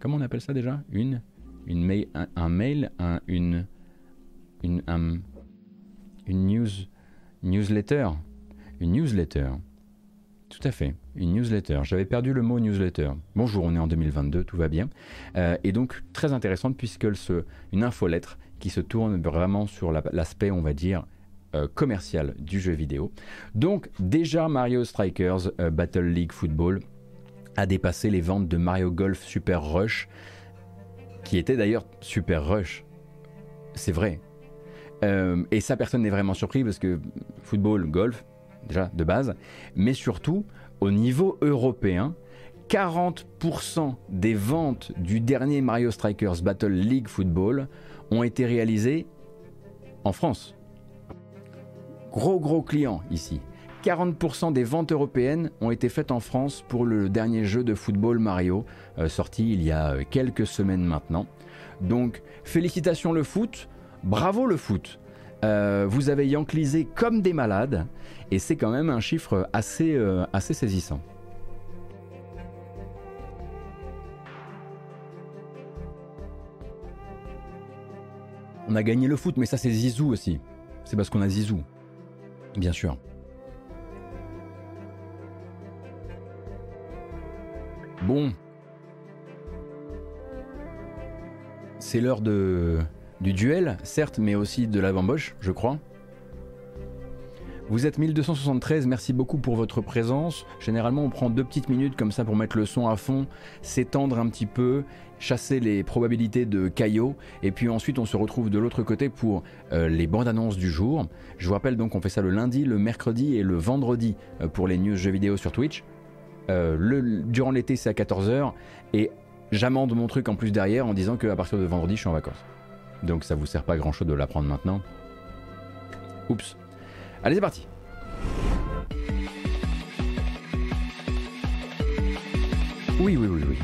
comment on appelle ça déjà? Une, une mail, un, mail, un, une, une, une news Newsletter. Une newsletter. Tout à fait, une newsletter. J'avais perdu le mot newsletter. Bonjour, on est en 2022, tout va bien. Euh, et donc très intéressante puisque ce, une infolettre qui se tourne vraiment sur l'aspect, on va dire, euh, commercial du jeu vidéo. Donc déjà Mario Strikers euh, Battle League Football a dépassé les ventes de Mario Golf Super Rush, qui était d'ailleurs Super Rush C'est vrai. Euh, et ça, personne n'est vraiment surpris parce que football, golf, déjà de base, mais surtout au niveau européen, 40% des ventes du dernier Mario Strikers Battle League Football ont été réalisées en France. Gros gros client ici. 40% des ventes européennes ont été faites en France pour le dernier jeu de football Mario, euh, sorti il y a quelques semaines maintenant. Donc félicitations le foot, bravo le foot. Euh, vous avez yanklisé comme des malades, et c'est quand même un chiffre assez, assez saisissant. On a gagné le foot, mais ça c'est Zizou aussi. C'est parce qu'on a Zizou. Bien sûr. Bon. C'est l'heure de du duel, certes, mais aussi de la bamboche, je crois. Vous êtes 1273, merci beaucoup pour votre présence. Généralement, on prend deux petites minutes comme ça pour mettre le son à fond, s'étendre un petit peu, chasser les probabilités de caillots, et puis ensuite on se retrouve de l'autre côté pour euh, les bandes annonces du jour. Je vous rappelle donc on fait ça le lundi, le mercredi et le vendredi euh, pour les news jeux vidéo sur Twitch. Euh, durant l'été c'est à 14h, et j'amende mon truc en plus derrière en disant qu'à partir de vendredi je suis en vacances. Donc ça vous sert pas grand chose de l'apprendre maintenant. Oups. Allez c'est parti Oui, oui, oui, oui.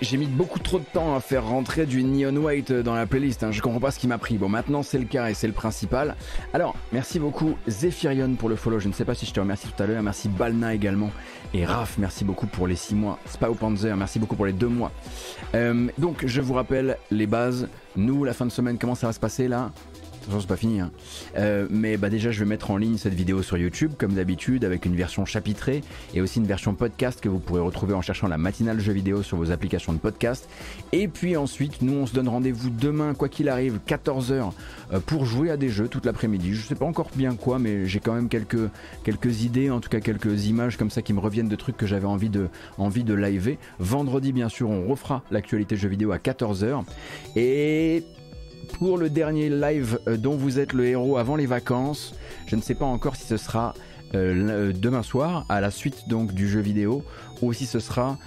J'ai mis beaucoup trop de temps à faire rentrer du Neon White dans la playlist. Hein. Je comprends pas ce qui m'a pris. Bon, maintenant c'est le cas et c'est le principal. Alors, merci beaucoup Zephyrion pour le follow. Je ne sais pas si je te remercie tout à l'heure. Merci Balna également. Et Raph, merci beaucoup pour les 6 mois. Spao Panzer, merci beaucoup pour les 2 mois. Euh, donc, je vous rappelle les bases. Nous, la fin de semaine, comment ça va se passer là? C'est pas fini. Hein. Euh, mais bah déjà, je vais mettre en ligne cette vidéo sur YouTube, comme d'habitude, avec une version chapitrée et aussi une version podcast que vous pourrez retrouver en cherchant la matinale jeu vidéo sur vos applications de podcast. Et puis ensuite, nous, on se donne rendez-vous demain, quoi qu'il arrive, 14h, euh, pour jouer à des jeux toute l'après-midi. Je sais pas encore bien quoi, mais j'ai quand même quelques, idées, en tout cas quelques images comme ça qui me reviennent de trucs que j'avais envie de, envie. Vendredi, bien sûr, on refera l'actualité jeu vidéo à 14h. Et pour le dernier live euh, dont vous êtes le héros avant les vacances. Je ne sais pas encore si ce sera euh, euh, demain soir, à la suite donc du jeu vidéo, ou si ce sera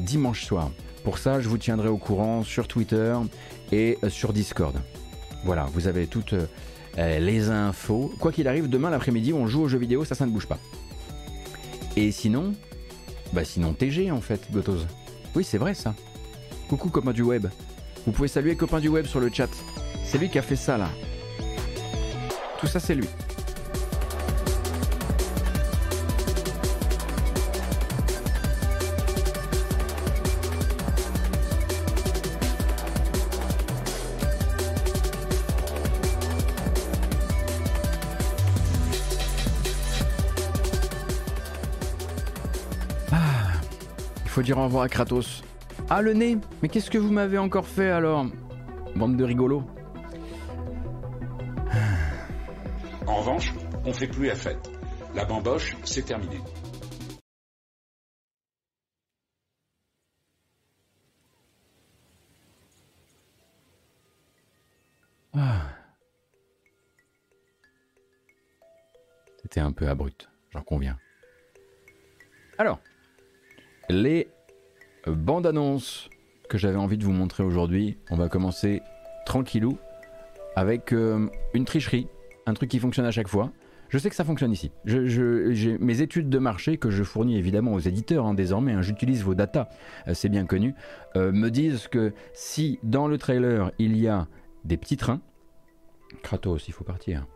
dimanche soir. Pour ça, je vous tiendrai au courant sur Twitter et sur Discord. Voilà, vous avez toutes les infos. Quoi qu'il arrive, demain l'après-midi, on joue au jeu vidéo, ça, ne bouge pas. Et sinon, bah sinon TG en fait, Gotos. Oui, c'est vrai ça. Coucou copain du web. Vous pouvez saluer copain du web sur le chat. C'est lui qui a fait ça là. Tout ça c'est lui. Ah, il faut dire au revoir à Kratos. Ah le nez Mais qu'est-ce que vous m'avez encore fait alors? Bande de rigolos. En revanche, on fait plus la fête. La bamboche, c'est terminé. Ah. C'était un peu abrupt, j'en conviens. Alors, les bande-annonce que j'avais envie de vous montrer aujourd'hui. On va commencer tranquillou avec euh, une tricherie un truc qui fonctionne à chaque fois. Je sais que ça fonctionne ici. Mes études de marché que je fournis évidemment aux éditeurs hein, désormais, hein, j'utilise vos datas, euh, c'est bien connu, euh, me disent que si dans le trailer il y a des petits trains, Kratos, il faut partir,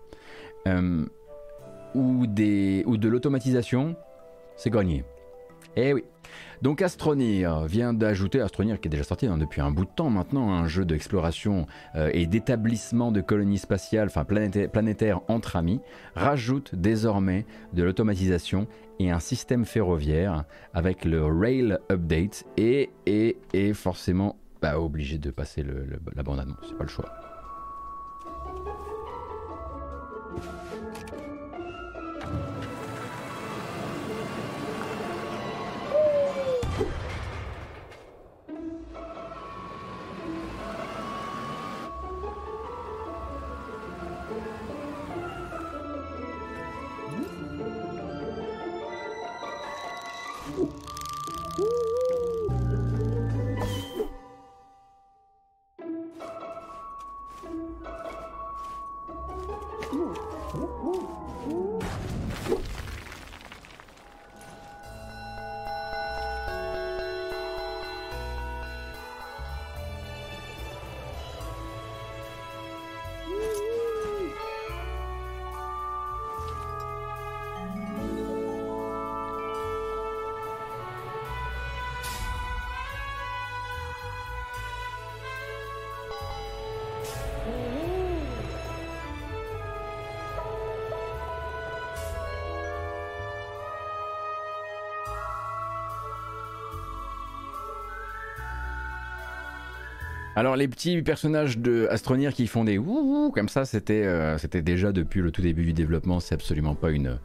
ou de l'automatisation, c'est gagné. Eh oui. Donc Astronir vient d'ajouter, Astronir qui est déjà sorti hein, depuis un bout de temps maintenant, un jeu d'exploration euh, et d'établissement de colonies spatiales, enfin planéta- planétaires entre amis, rajoute désormais de l'automatisation et un système ferroviaire avec le Rail Update et, et, et forcément bah, obligé de passer le- le- la bande-annonce, c'est pas le choix. Alors les petits personnages de Astronir qui font des ouh comme ça, c'était euh, c'était déjà depuis le tout début du développement. C'est absolument pas une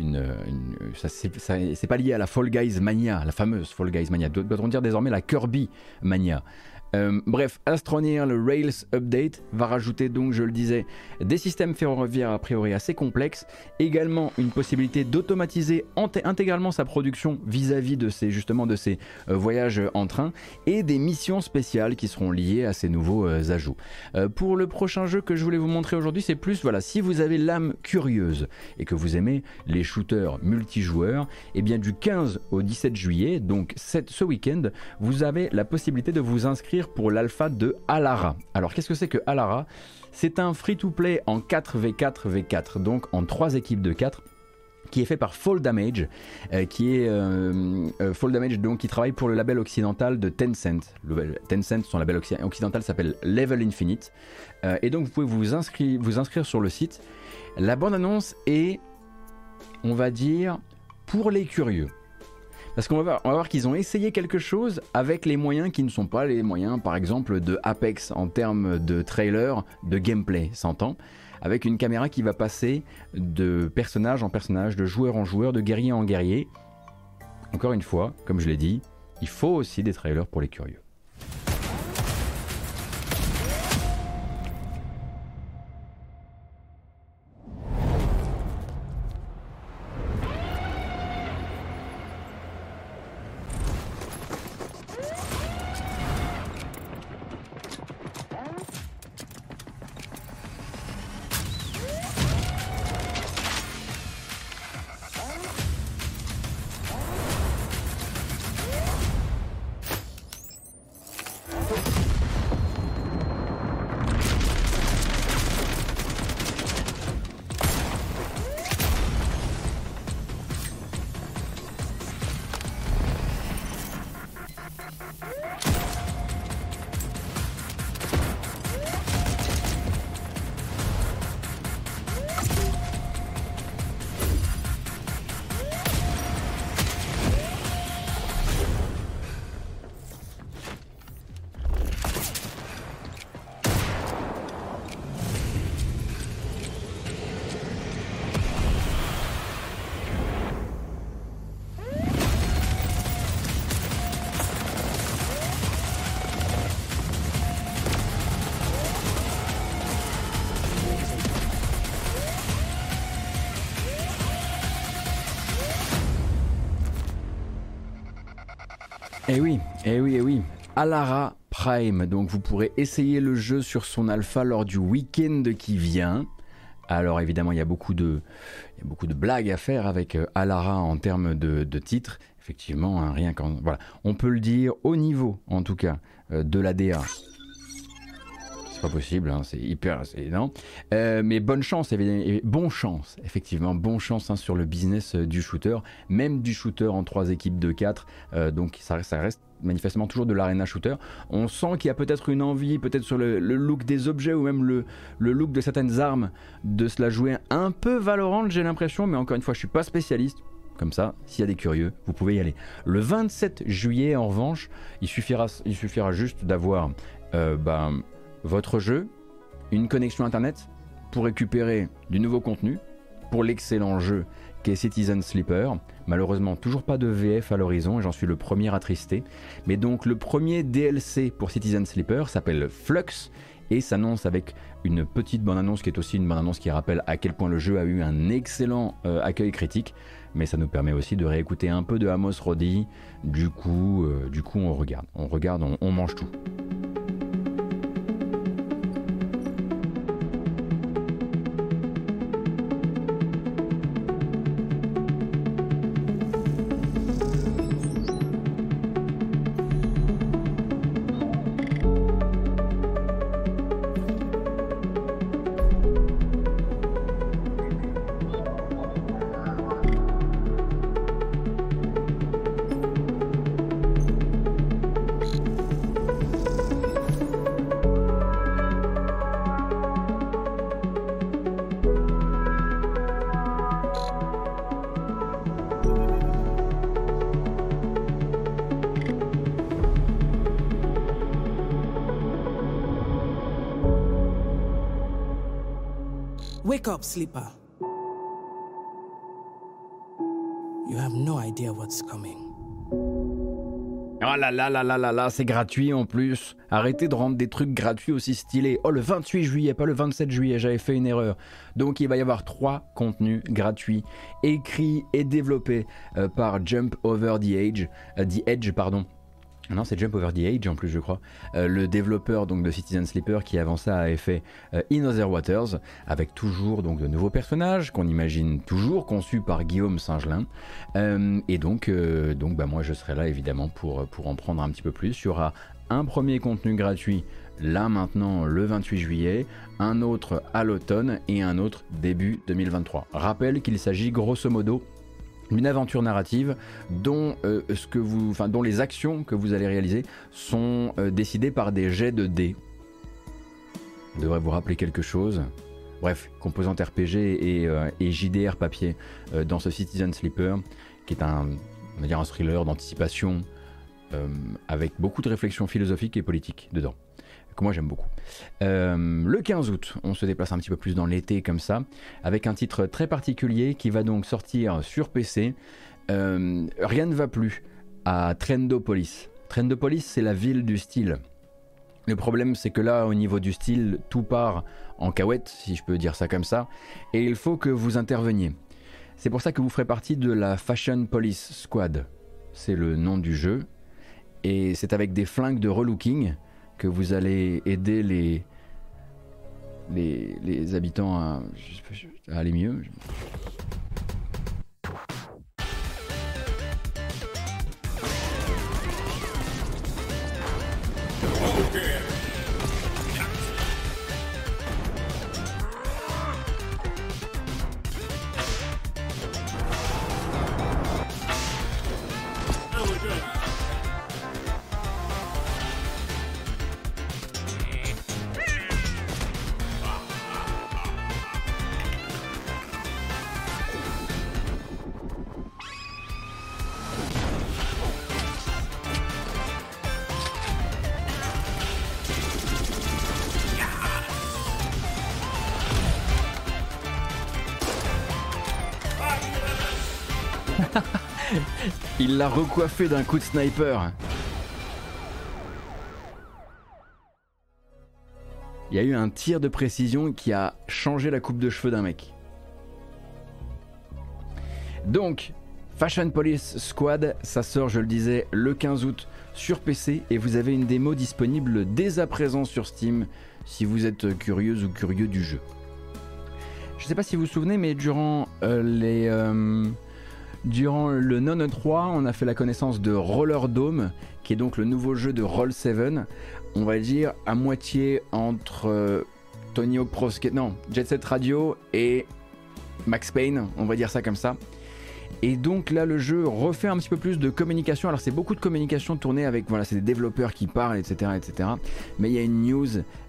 une, ça, c'est pas lié à la Fall Guys mania, la fameuse Fall Guys mania. Doit- Doit-on dire désormais la Kirby mania Euh, bref, Astronir, le Rails Update, va rajouter donc, je le disais, des systèmes ferroviaires a priori assez complexes, également une possibilité d'automatiser intégralement sa production vis-à-vis de ces justement de ces euh, voyages en train et des missions spéciales qui seront liées à ces nouveaux euh, ajouts. Pour le prochain jeu que je voulais vous montrer aujourd'hui, c'est plus voilà, si vous avez l'âme curieuse et que vous aimez les shooters multijoueurs, et bien du 15 au 17 juillet, donc cette- ce week-end, vous avez la possibilité de vous inscrire pour l'alpha de Alara. Alors qu'est-ce que c'est que Alara? C'est un free-to-play en 4v4v4, donc en 3 équipes de 4 qui est fait par Fall Damage, euh, qui est euh, euh, donc qui travaille pour le label occidental de Tencent. Tencent, son label occi- occidental s'appelle Level Infinite, et donc vous pouvez vous inscrire, vous inscrire sur le site. La bande annonce est, on va dire, pour les curieux. Parce qu'on va voir, qu'ils ont essayé quelque chose avec les moyens qui ne sont pas les moyens, par exemple, de Apex en termes de trailer, de gameplay, s'entend. Avec une caméra qui va passer de personnage en personnage, de joueur en joueur, de guerrier en guerrier. Encore une fois, comme je l'ai dit, il faut aussi des trailers pour les curieux. Eh oui, eh oui, eh oui. Alara Prime, donc vous pourrez essayer le jeu sur son alpha lors du week-end qui vient. Alors évidemment, il y a beaucoup de, il y a beaucoup de blagues à faire avec euh, Alara en termes de, de titres. Effectivement, hein, rien qu'en voilà, on peut le dire au niveau, en tout cas, euh, de la DA. C'est pas possible, hein, c'est hyper, c'est non. Euh, mais bonne chance, évidemment, bon chance, effectivement, bon chance hein, sur le business euh, du shooter, même du shooter en trois équipes de 4 euh, donc ça, reste manifestement toujours de l'arena shooter. On sent qu'il y a peut-être une envie, peut-être sur le, look des objets ou même le, look de certaines armes, de se la jouer un peu Valorant, j'ai l'impression, mais encore une fois, je suis pas spécialiste. Comme ça, s'il y a des curieux, vous pouvez y aller. Le 27 juillet, en revanche, il suffira, il suffira juste d'avoir euh, bah, votre jeu, une connexion internet pour récupérer du nouveau contenu pour l'excellent jeu qu'est Citizen Sleeper. Malheureusement, toujours pas de VF à l'horizon et j'en suis le premier attristé. Mais donc, le premier DLC pour Citizen Sleeper s'appelle Flux et s'annonce avec une petite bande-annonce qui est aussi une bande-annonce qui rappelle à quel point le jeu a eu un excellent euh, accueil critique. Mais ça nous permet aussi de réécouter un peu de Amos Roddy. Du coup, euh, du coup on regarde, on regarde, on- on mange tout. Sleeper. You have no idea what's coming. Oh là là là là là là, c'est gratuit en plus. Arrêtez de rendre des trucs gratuits aussi stylés. Oh, le 28 juillet, pas le 27 juillet, j'avais fait une erreur. Donc il va y avoir trois contenus gratuits, écrits et développés euh, par Jump Over the Edge, euh, the Edge pardon. Non, c'est Jump Over the Age en plus, je crois. Euh, le développeur donc de Citizen Sleeper qui avant ça avait fait euh, In Other Waters, avec toujours donc de nouveaux personnages qu'on imagine toujours conçus par Guillaume Singelin. Euh, et donc, donc bah, moi je serai là évidemment pour, pour en prendre un petit peu plus. Il y aura un premier contenu gratuit là maintenant le 28 juillet, un autre à l'automne et un autre début 2023. Rappelle qu'il s'agit grosso modo une aventure narrative dont, euh, dont les actions que vous allez réaliser sont euh, décidées par des jets de dés. Ça devrait vous rappeler quelque chose. Bref, composante RPG et, euh, JDR papier dans ce Citizen Sleeper, qui est un, on va dire un thriller d'anticipation avec beaucoup de réflexions philosophiques et politiques dedans que moi j'aime beaucoup. Euh, le 15 août, on se déplace un petit peu plus dans l'été comme ça, avec un titre très particulier qui va donc sortir sur PC. Euh, rien ne va plus à Trendopolis. Trendopolis, c'est la ville du style. Le problème, c'est que là, au niveau du style, tout part en cahuète, si je peux dire ça comme ça, et il faut que vous interveniez. C'est pour ça que vous ferez partie de la Fashion Police Squad. C'est le nom du jeu. Et c'est avec des flingues de relooking que vous allez aider les, les, les habitants à, à aller mieux. L'a recoiffé d'un coup de sniper. Il y a eu un tir de précision qui a changé la coupe de cheveux d'un mec. Donc, Fashion Police Squad, ça sort, je le disais, le 15 août sur PC et vous avez une démo disponible dès à présent sur Steam si vous êtes curieuse ou curieux du jeu. Je sais pas si vous vous souvenez, mais durant euh, les. euh, durant le Non 3, on a fait la connaissance de Roller Dome, qui est donc le nouveau jeu de Roll 7. On va dire à moitié entre euh, Tony Hawk Pro. Non, Jet Set Radio et Max Payne, on va dire ça comme ça. Et donc là, le jeu refait un petit peu plus de communication. Alors c'est beaucoup de communication tournée avec, voilà, c'est des développeurs qui parlent, etc., etc. Mais il y a une news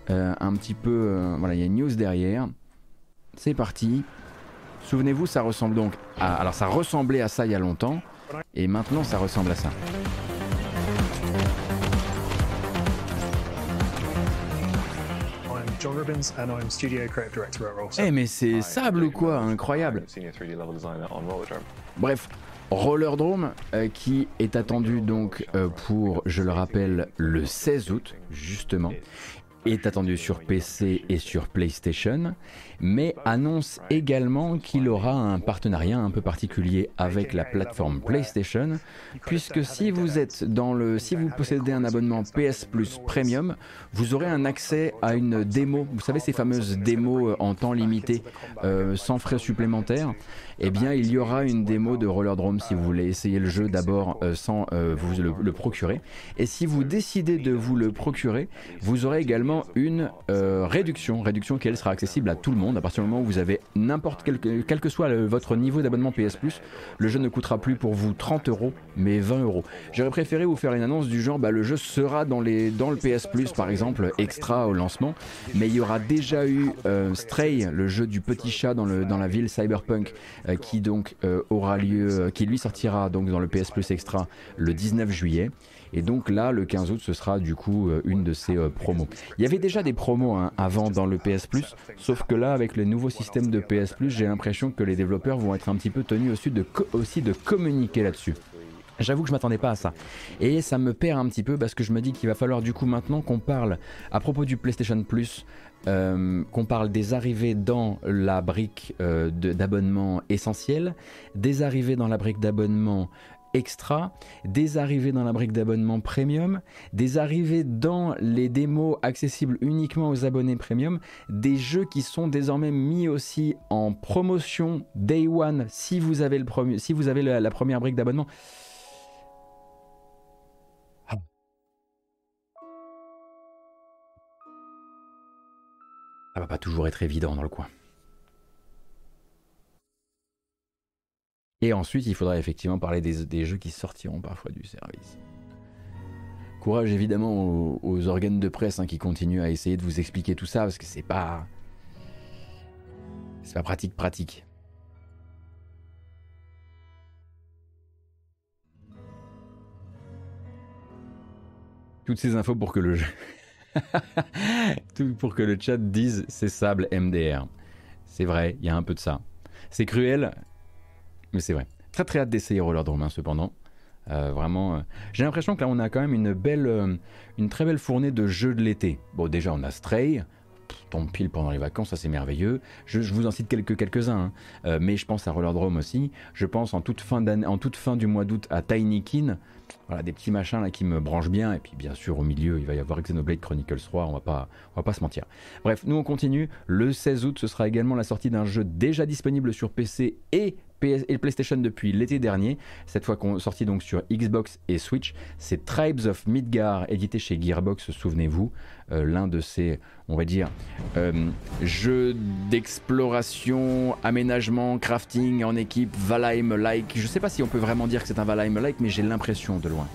euh, un petit peu, euh, voilà, il y a une news derrière. C'est parti. Souvenez-vous, ça ressemble donc à, alors ça ressemblait à ça il y a longtemps, et maintenant ça ressemble à ça. I'm John and I'm Studio Creative Director at Eh mais c'est sable ou quoi Incroyable. Senior 3D level designer on Rollerdrome. Bref, Rollerdrome euh, qui est attendu donc euh, pour, je le rappelle, le 16 août, justement, est attendu sur PC et sur PlayStation, mais annonce également qu'il aura un partenariat un peu particulier avec la plateforme PlayStation, puisque si vous êtes dans le, si vous possédez un abonnement PS Plus Premium, vous aurez un accès à une démo. Vous savez ces fameuses démos euh, en temps limité, euh, sans frais supplémentaires. Eh bien, il y aura une démo de Rollerdrome si vous voulez essayer le jeu d'abord euh, sans vous le, le procurer. Et si vous décidez de vous le procurer, vous aurez également une réduction, réduction qui elle sera accessible à tout le monde à partir du moment où vous avez n'importe quel, quel que soit votre niveau d'abonnement PS le jeu ne coûtera plus pour vous 30 euros mais 20 euros. J'aurais préféré vous faire une annonce du genre bah, le jeu sera dans, les, dans le PS par exemple extra au lancement, mais il y aura déjà eu euh, Stray, le jeu du petit chat dans, le, dans la ville cyberpunk euh, qui euh, qui lui sortira donc dans le PS Plus extra le 19 juillet. Et donc là, le 15 août, ce sera du coup euh, une de ces euh, promos. Il y avait déjà des promos hein, avant dans le PS Plus, sauf que là, avec le nouveau système de PS Plus, j'ai l'impression que les développeurs vont être un petit peu tenus aussi de, de communiquer là-dessus. J'avoue que je m'attendais pas à ça. Et ça me perd un petit peu parce que je me dis qu'il va falloir du coup maintenant qu'on parle à propos du PlayStation Plus, euh, qu'on parle des arrivées dans la brique d'abonnement essentiel, des arrivées dans la brique d'abonnement extra, des arrivées dans la brique d'abonnement premium, des arrivées dans les démos accessibles uniquement aux abonnés premium, des jeux qui sont désormais mis aussi en promotion day one si vous avez, la, première brique d'abonnement. Ça va pas toujours être évident dans le coin. Et ensuite, il faudra effectivement parler des, jeux qui sortiront parfois du service. Courage évidemment aux, aux organes de presse hein, qui continuent à essayer de vous expliquer tout ça parce que c'est pas. C'est pas pratique, pratique. Toutes ces infos pour que le jeu. Tout pour que le chat dise c'est sable MDR. C'est vrai, il y a un peu de ça. C'est cruel, mais c'est vrai. Très très hâte d'essayer Rollerdrome hein, cependant. Euh, vraiment, euh, j'ai l'impression que là on a quand même une belle, euh, une très belle fournée de jeux de l'été. Bon déjà on a Stray, tombe pile pendant les vacances, ça c'est merveilleux. Je, vous en cite quelques quelques uns, mais je pense à Rollerdrome aussi. Je pense en toute fin d'année, en toute fin du mois d'août à Tiny Kin. Voilà des petits machins là qui me branchent bien. Et puis bien sûr au milieu il va y avoir Xenoblade Chronicles 3. On va pas, on va pas se mentir. Bref, nous on continue. Le 16 août, ce sera également la sortie d'un jeu déjà disponible sur PC et PlayStation depuis l'été dernier, cette fois sorti donc sur Xbox et Switch, c'est Tribes of Midgar, édité chez Gearbox, souvenez-vous, euh, l'un de ces, on va dire, euh, jeux d'exploration, aménagement, crafting en équipe, Valheim-like. Je sais pas si on peut vraiment dire que c'est un Valheim-like, mais j'ai l'impression de loin.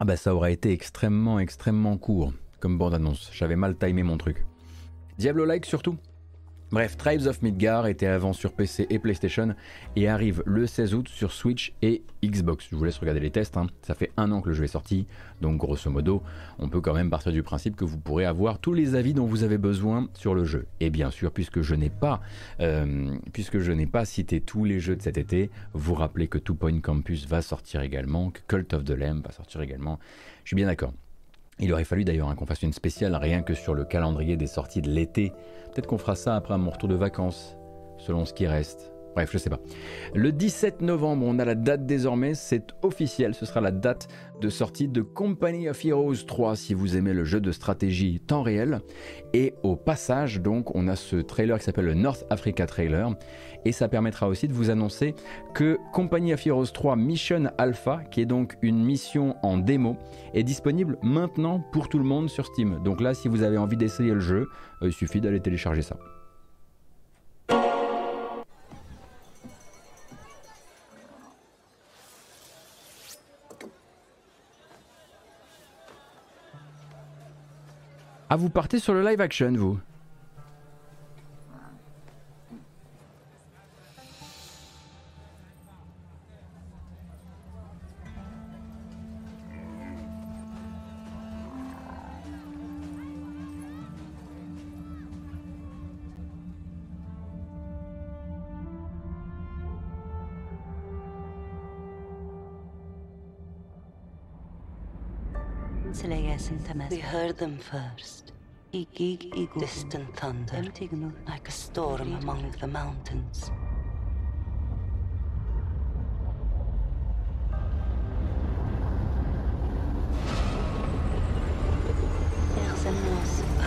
Ah bah ça aurait été extrêmement extrêmement court comme bande-annonce. J'avais mal timé mon truc. Diablo-like surtout. Bref, Tribes of Midgar était avant sur PC et PlayStation et arrive le 16 août sur Switch et Xbox. Je vous laisse regarder les tests, hein. ça fait un an que le jeu est sorti, donc grosso modo, on peut quand même partir du principe que vous pourrez avoir tous les avis dont vous avez besoin sur le jeu. Et bien sûr, puisque je n'ai pas, euh, puisque je n'ai pas cité tous les jeux de cet été, vous rappelez que Two Point Campus va sortir également, que Cult of the Lamb va sortir également. Je suis bien d'accord. Il aurait fallu d'ailleurs hein, qu'on fasse une spéciale rien que sur le calendrier des sorties de l'été. Peut-être qu'on fera ça après mon retour de vacances, selon ce qui reste. Bref, je sais pas. Le 17 novembre, on a la date désormais, c'est officiel, ce sera la date de sortie de Company of Heroes 3 si vous aimez le jeu de stratégie temps réel. Et au passage, donc, on a ce trailer qui s'appelle le North Africa Trailer. Et ça permettra aussi de vous annoncer que Company of Heroes 3 Mission Alpha, qui est donc une mission en démo, est disponible maintenant pour tout le monde sur Steam. Donc là, si vous avez envie d'essayer le jeu, euh, il suffit d'aller télécharger ça. Ah, vous partez sur le live action, vous? We heard them first. Distant thunder, like a storm among the mountains.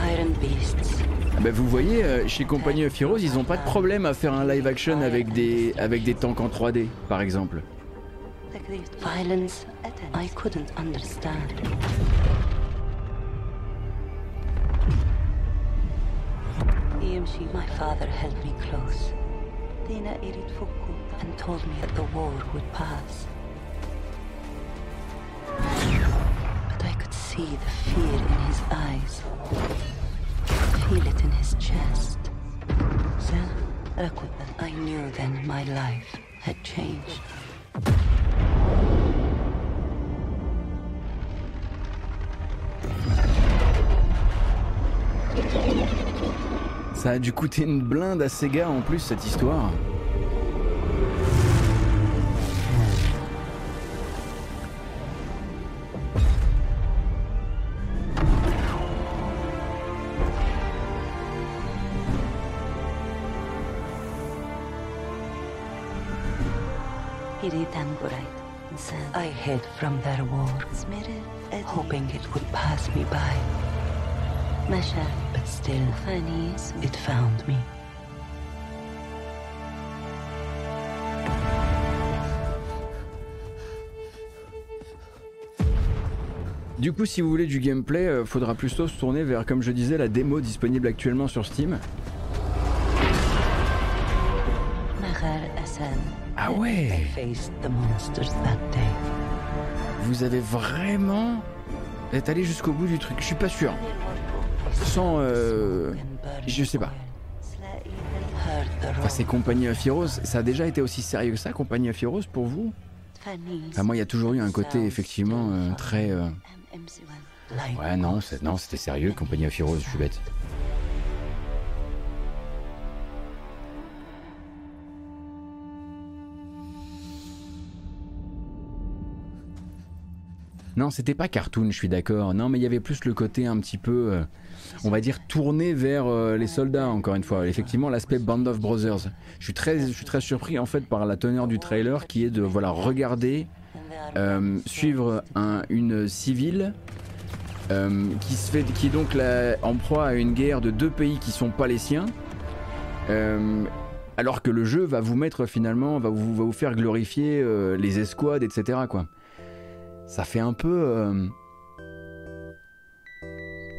Iron beasts. Ah bah vous voyez, euh, chez Company of Heroes, ils ont pas de problème à faire un live action avec des, avec des tanks en 3D, par exemple. Violence, I couldn't understand. My father held me close and told me that the war would pass. But I could see the fear in his eyes, feel it in his chest. I knew then my life had changed. Ça a dû coûter une blinde à Sega en plus cette histoire. I hid from their war, hoping it would pass me by. But still, it found me. Du coup, si vous voulez du gameplay, euh, faudra plutôt se tourner vers, comme je disais, la démo disponible actuellement sur Steam. Ah ouais Vous avez vraiment... Vous êtes allé jusqu'au bout du truc, je suis pas sûr. Sans... Euh, je sais pas. C'est Compagnie of ça a déjà été aussi sérieux que ça, Compagnie of pour vous? Enfin, Moi, il y a toujours eu un côté, effectivement, euh, très... Euh, ouais, non, c'était sérieux, Compagnie of je suis bête. Non, c'était pas cartoon, je suis d'accord. Non, mais il y avait plus le côté un petit peu, euh, on va dire, tourné vers euh, les soldats, encore une fois. Effectivement, l'aspect Band of Brothers. Je suis, très, je suis très surpris, en fait, par la teneur du trailer qui est de, voilà, regarder, euh, suivre une civile qui, se fait, qui est donc en proie à une guerre de deux pays qui sont pas les siens. alors que le jeu va vous mettre finalement, va vous, va vous faire glorifier les escouades, etc. Quoi ça fait un peu. Euh,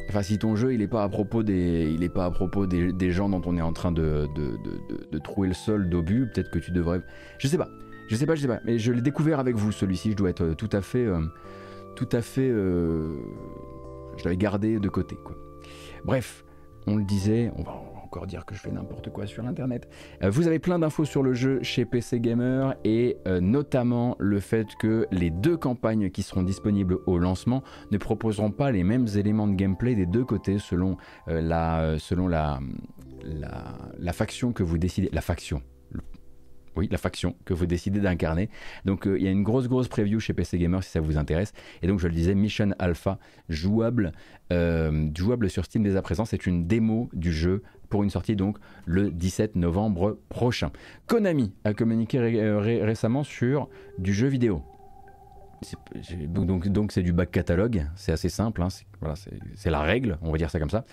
enfin, si ton jeu il est pas à propos des, il est pas à propos des, gens dont on est en train de, de, trouver le sol d'obus, peut-être que tu devrais. Je sais pas, je sais pas, je sais pas. Mais je l'ai découvert avec vous celui-ci. Je dois être euh, tout à fait, euh, tout à fait. je l'avais gardé de côté, quoi. Bref, on le disait, on va, dire que je fais n'importe quoi sur internet. Euh, vous avez plein d'infos sur le jeu chez PC Gamer et euh, notamment le fait que les deux campagnes qui seront disponibles au lancement ne proposeront pas les mêmes éléments de gameplay des deux côtés selon euh, la selon la, faction que vous décidez. La faction. oui, la faction que vous décidez d'incarner. Donc il y a une grosse grosse preview chez PC Gamer si ça vous intéresse. Et donc je le disais, Mission Alpha jouable, jouable sur Steam dès à présent. C'est une démo du jeu pour une sortie donc le 17 novembre prochain. Konami a communiqué euh, ré- récemment sur du jeu vidéo. Donc c'est du back catalogue, c'est assez simple, hein, c'est la règle, on va dire ça comme ça.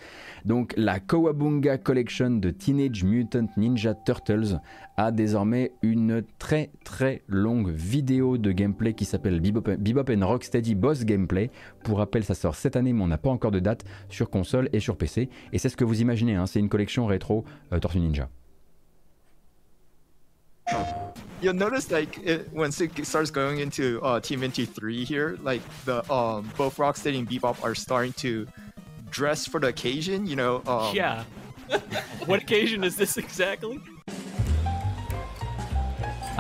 Donc la Kawabunga Collection de Teenage Mutant Ninja Turtles a désormais une très très longue vidéo de gameplay qui s'appelle Bebop, Bebop and Rocksteady Boss Gameplay. Pour rappel, ça sort cette année, mais on n'a pas encore de date sur console et sur PC. Et c'est ce que vous imaginez, hein, c'est une collection rétro euh, Tortue Ninja. You'll notice like it, once it starts going into uh, TMNT three here, like the um, both Rocksteady and Bebop are starting to dress for the occasion. You know, um, yeah. what occasion is this exactly?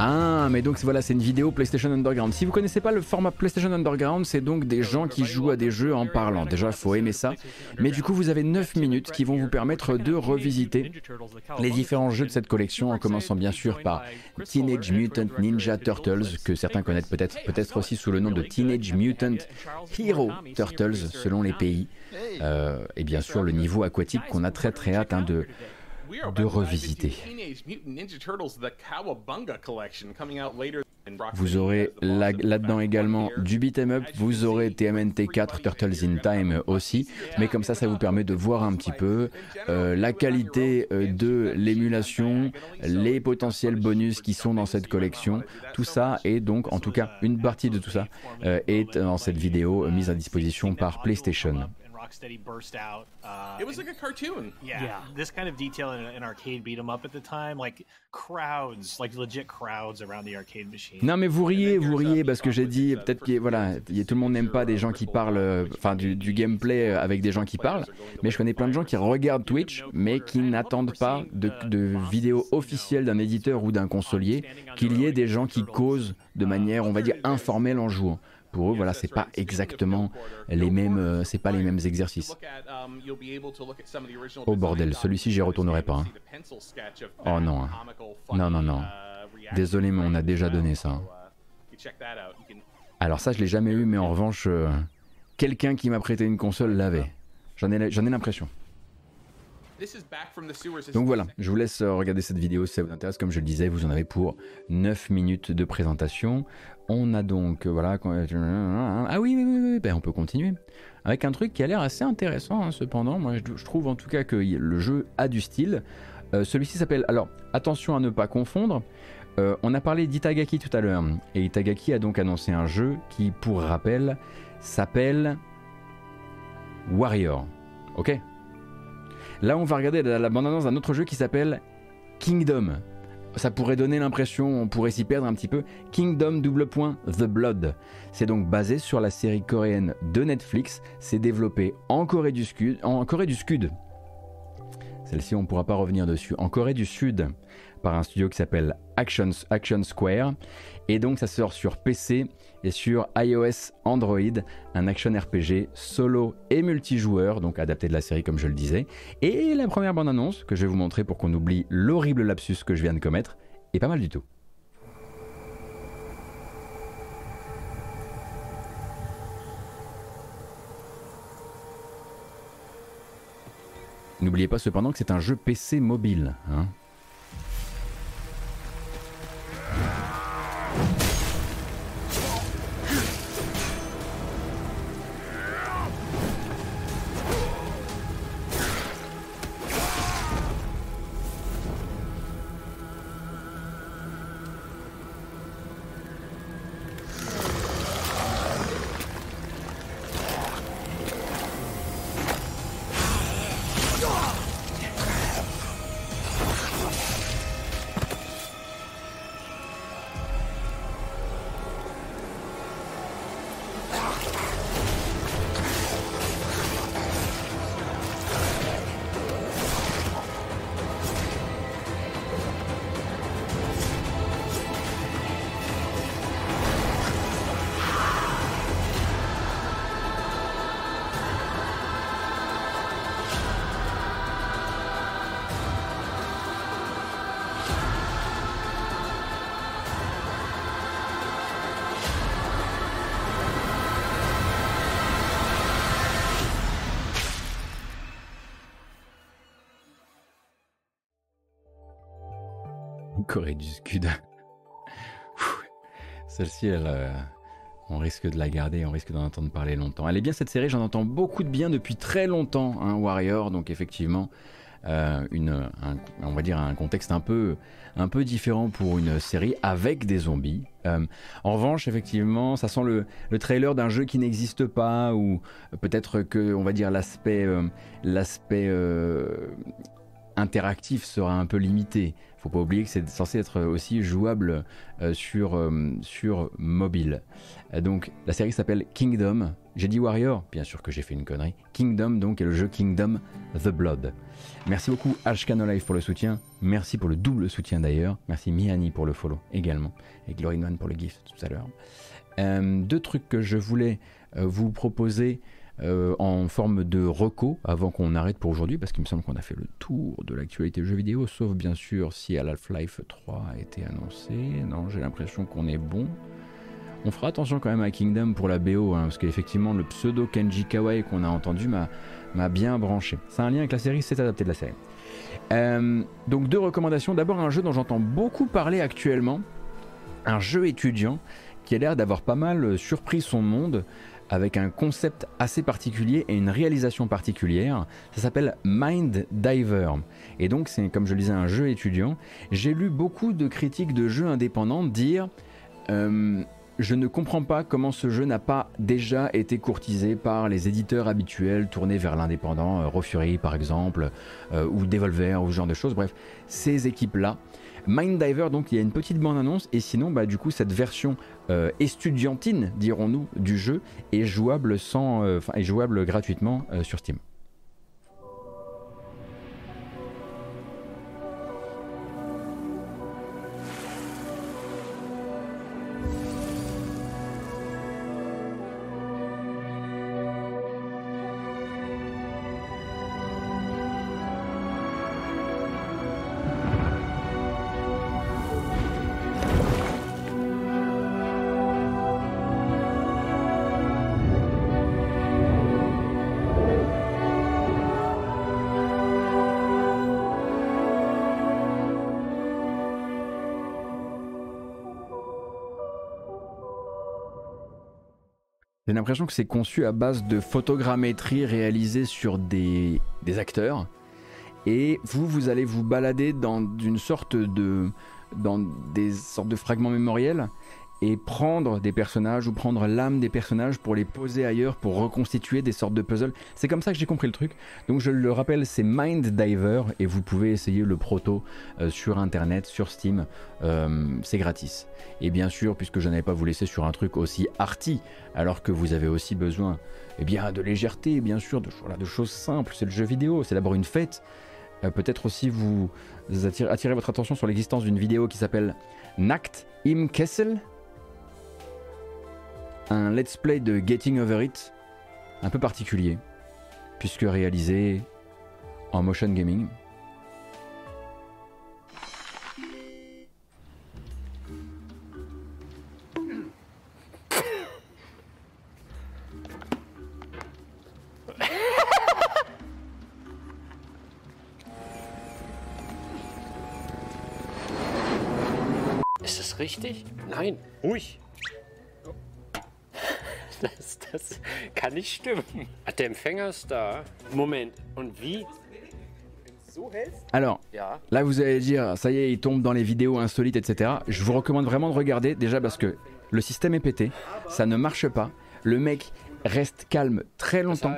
Ah, mais donc voilà, c'est une vidéo PlayStation Underground. Si vous connaissez pas le format PlayStation Underground, c'est donc des gens qui jouent à des jeux en parlant. Déjà, faut aimer ça. Mais du coup, vous avez 9 minutes qui vont vous permettre de revisiter les différents jeux de cette collection, en commençant bien sûr par Teenage Mutant Ninja Turtles, que certains connaissent peut-être peut-être aussi sous le nom de Teenage Mutant Hero Turtles, selon les pays. Euh, et bien sûr, le niveau aquatique qu'on a très très hâte hein, de, de revisiter. Vous aurez là- là-dedans également du beat'em up, vous aurez TMNT 4 Turtles in Time aussi, mais comme ça, ça vous permet de voir un petit peu euh, la qualité euh, de l'émulation, les potentiels bonus qui sont dans cette collection. Tout ça est donc, en tout cas, une partie de tout ça euh, est dans cette vidéo mise à disposition par PlayStation. Rocksteady burst out. Uh, It was like a cartoon. yeah, this kind of detail in an arcade beat 'em up at the time, like crowds, like legit crowds around the arcade machine. Non mais vous riez, vous riez parce que j'ai dit peut-être que voilà, y- tout le monde n'aime pas des gens qui parlent, euh, enfin du, du gameplay euh, avec des gens qui parlent, mais je connais plein de gens qui regardent Twitch mais qui n'attendent pas de, de vidéos officielles d'un éditeur ou d'un consolier qu'il y ait des gens qui causent de manière, on va dire, informelle en jouant. Pour eux, voilà, c'est pas exactement les mêmes, euh, c'est pas les mêmes exercices. Oh bordel, celui-ci j'y retournerai pas. hein. Oh non, hein. non, non, non. Désolé, mais on a déjà donné ça. hein. Alors ça, je l'ai jamais eu, mais en revanche, euh, quelqu'un qui m'a prêté une console l'avait. J'en ai, j'en ai l'impression. Donc voilà, je vous laisse euh, regarder cette vidéo si ça vous intéresse. Comme je le disais, vous en avez pour 9 minutes de présentation. On a donc, euh, voilà, quand- ah oui, oui, oui, oui, ben, on peut continuer. Avec un truc qui a l'air assez intéressant, hein, cependant. Moi, je, trouve en tout cas que le jeu a du style. Euh, Celui-ci s'appelle, alors, attention à ne pas confondre. Euh, on a parlé d'Itagaki tout à l'heure. Et Itagaki a donc annoncé un jeu qui, pour rappel, s'appelle Warrior. Ok? Là, on va regarder la, la bande-annonce d'un autre jeu qui s'appelle Kingdom. Ça pourrait donner l'impression, on pourrait s'y perdre un petit peu. Kingdom double point The Blood. C'est donc basé sur la série coréenne de Netflix. C'est développé en Corée du Sud. En Corée du Sud. Celle-ci, on ne pourra pas revenir dessus. En Corée du Sud, par un studio qui s'appelle Action, Action Square. Et donc, ça sort sur PC et sur iOS Android. Un action RPG solo et multijoueur, donc adapté de la série, comme je le disais. Et la première bande-annonce, que je vais vous montrer pour qu'on oublie l'horrible lapsus que je viens de commettre, est pas mal du tout. N'oubliez pas cependant que c'est un jeu PC mobile. hein. Corée du Sud. Celle-ci, elle, euh, on risque de la garder, on risque d'en entendre parler longtemps. Elle est bien cette série, j'en entends beaucoup de bien depuis très longtemps, hein, Warrior, donc effectivement, euh, une, un- on va dire un contexte un peu, un peu différent pour une série avec des zombies. Euh, en revanche, effectivement, ça sent le, le trailer d'un jeu qui n'existe pas, ou peut-être que, on va dire, l'aspect, l'aspect interactif sera un peu limité. Faut pas oublier que c'est censé être aussi jouable euh, sur, euh, sur mobile. Euh, donc la série s'appelle Kingdom. J'ai dit Warrior, bien sûr que j'ai fait une connerie. Kingdom donc est le jeu Kingdom The Blood. Merci beaucoup Ashkano Life pour le soutien. Merci pour le double soutien d'ailleurs. Merci Miani pour le follow également. Et Glory One pour le gift tout à l'heure. Deux trucs que je voulais vous proposer euh, en forme de reco avant qu'on arrête pour aujourd'hui, parce qu'il me semble qu'on a fait le tour de l'actualité jeux vidéo, sauf bien sûr si Half-Life 3 a été annoncé. Non, j'ai l'impression qu'on est bon. On fera attention quand même à Kingdom pour la BO, hein, parce qu'effectivement le pseudo Kenji Kawai qu'on a entendu m'a bien branché. C'est un lien avec la série, c'est adapté de la série. Euh, donc deux recommandations. D'abord un jeu dont j'entends beaucoup parler actuellement, un jeu étudiant qui a l'air d'avoir pas mal surpris son monde avec un concept assez particulier et une réalisation particulière. Ça s'appelle Mind Diver. Et donc c'est comme je le disais un jeu étudiant. J'ai lu beaucoup de critiques de jeux indépendants dire euh, je ne comprends pas comment ce jeu n'a pas déjà été courtisé par les éditeurs habituels tournés vers l'indépendant, euh, Raw Fury par exemple, euh, ou Devolver, ou ce genre de choses. Bref, ces équipes-là. Mind Diver, donc il y a une petite bande-annonce, et sinon, bah, du coup, cette version euh, estudiantine, dirons-nous, du jeu est jouable, euh, gratuitement euh, sur Steam. L'impression que c'est conçu à base de photogrammétrie réalisée sur des, des acteurs. Et vous, vous allez vous balader dans une sorte de. dans des sortes de fragments mémoriels et prendre des personnages ou prendre l'âme des personnages pour les poser ailleurs pour reconstituer des sortes de puzzles. C'est comme ça que j'ai compris le truc. Donc je le rappelle, c'est Mind Diver et vous pouvez essayer le proto euh, sur internet, sur Steam. Euh, c'est gratis. Et bien sûr, puisque je n'avais pas vous laisser sur un truc aussi arty, alors que vous avez aussi besoin eh bien, de légèreté, bien sûr, de, choses simples. C'est le jeu vidéo, c'est d'abord une fête. Euh, Peut-être aussi vous attirer votre attention sur l'existence d'une vidéo qui s'appelle Nacht im Kessel, un let's play de Getting Over It, un peu particulier, puisque réalisé en motion gaming. Stimmen. Der Empfänger ist da. Moment, und wie? Alors, là vous allez dire, ça y est, il tombe dans les vidéos insolites, etc. Je vous recommande vraiment de regarder, déjà parce que le système est pété, ça ne marche pas, le mec reste calme très longtemps,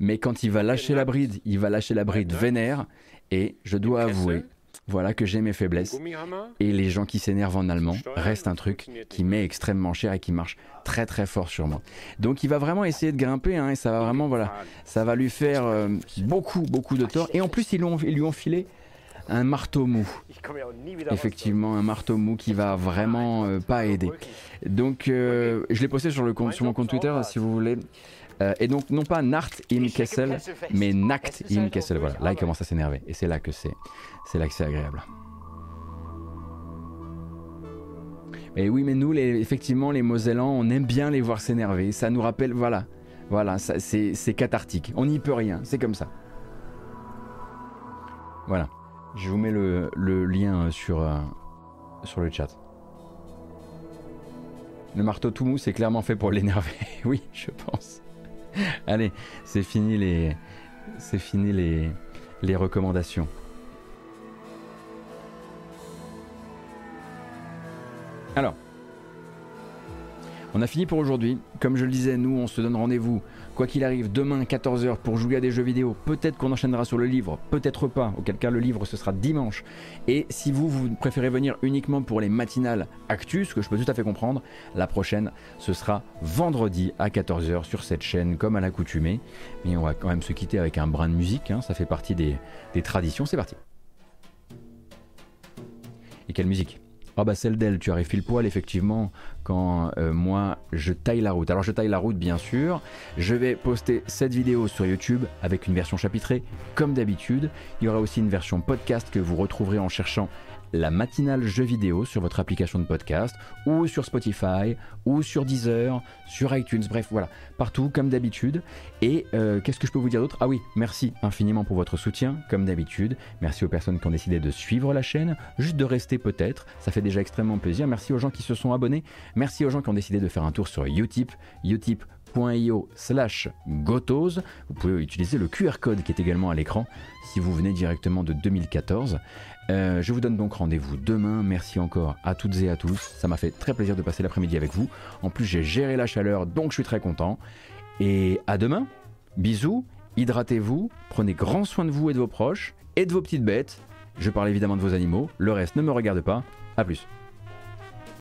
mais quand il va lâcher la bride, il va lâcher la bride vénère, et je dois avouer, voilà que j'ai mes faiblesses, et les gens qui s'énervent en allemand reste un truc qui met extrêmement cher et qui marche très très fort sur moi. Donc il va vraiment essayer de grimper, hein, et ça va vraiment, voilà, ça va lui faire euh, beaucoup beaucoup de tort, et en plus ils, lui ont- filé un marteau mou. Effectivement, un marteau mou qui va vraiment euh, pas aider. Donc, euh, je l'ai posté sur, mon compte Twitter si vous voulez. Et donc, non pas Nacht im Kessel, mais Nacht im Kessel. Voilà, là il commence à s'énerver. Et c'est là que c'est, c'est c'est agréable. Et oui, mais nous, les, effectivement, les Mosellans, on aime bien les voir s'énerver. Ça nous rappelle, voilà, voilà, c'est, cathartique. On n'y peut rien, c'est comme ça. Voilà. Je vous mets le, lien sur, euh, sur le chat. Le marteau tout mou, c'est clairement fait pour l'énerver. oui, je pense. Allez, c'est fini les, c'est fini les recommandations. Alors, on a fini pour aujourd'hui. Comme je le disais, nous, on se donne rendez-vous, quoi qu'il arrive, demain 14h pour jouer à des jeux vidéo. Peut-être qu'on enchaînera sur le livre, peut-être pas. Auquel cas, le livre, ce sera dimanche. Et si vous, vous préférez venir uniquement pour les matinales actus, ce que je peux tout à fait comprendre, la prochaine, ce sera vendredi à 14h sur cette chaîne, comme à l'accoutumée. Mais on va quand même se quitter avec un brin de musique. hein. Ça fait partie des, des traditions. C'est parti. Et quelle musique? Ah bah celle d'elle, tu arrives pile poil effectivement quand euh, moi je taille la route. Alors je taille la route bien sûr, je vais poster cette vidéo sur YouTube avec une version chapitrée comme d'habitude. Il y aura aussi une version podcast que vous retrouverez en cherchant la matinale jeu vidéo sur votre application de podcast ou sur Spotify ou sur Deezer, sur iTunes, bref voilà, partout comme d'habitude. Et euh, qu'est-ce que je peux vous dire d'autre? Ah oui, merci infiniment pour votre soutien comme d'habitude. Merci aux personnes qui ont décidé de suivre la chaîne, juste de rester peut-être, ça fait déjà extrêmement plaisir. Merci aux gens qui se sont abonnés, merci aux gens qui ont décidé de faire un tour sur Utip, utip.io slash gotos. Vous pouvez utiliser le QR code qui est également à l'écran si vous venez directement de 2014. Euh, je vous donne donc rendez-vous demain. Merci encore à toutes et à tous. Ça m'a fait très plaisir de passer l'après-midi avec vous. En plus, j'ai géré la chaleur, donc je suis très content. Et à demain. Bisous. Hydratez-vous. Prenez grand soin de vous et de vos proches et de vos petites bêtes. Je parle évidemment de vos animaux. Le reste ne me regarde pas. À plus.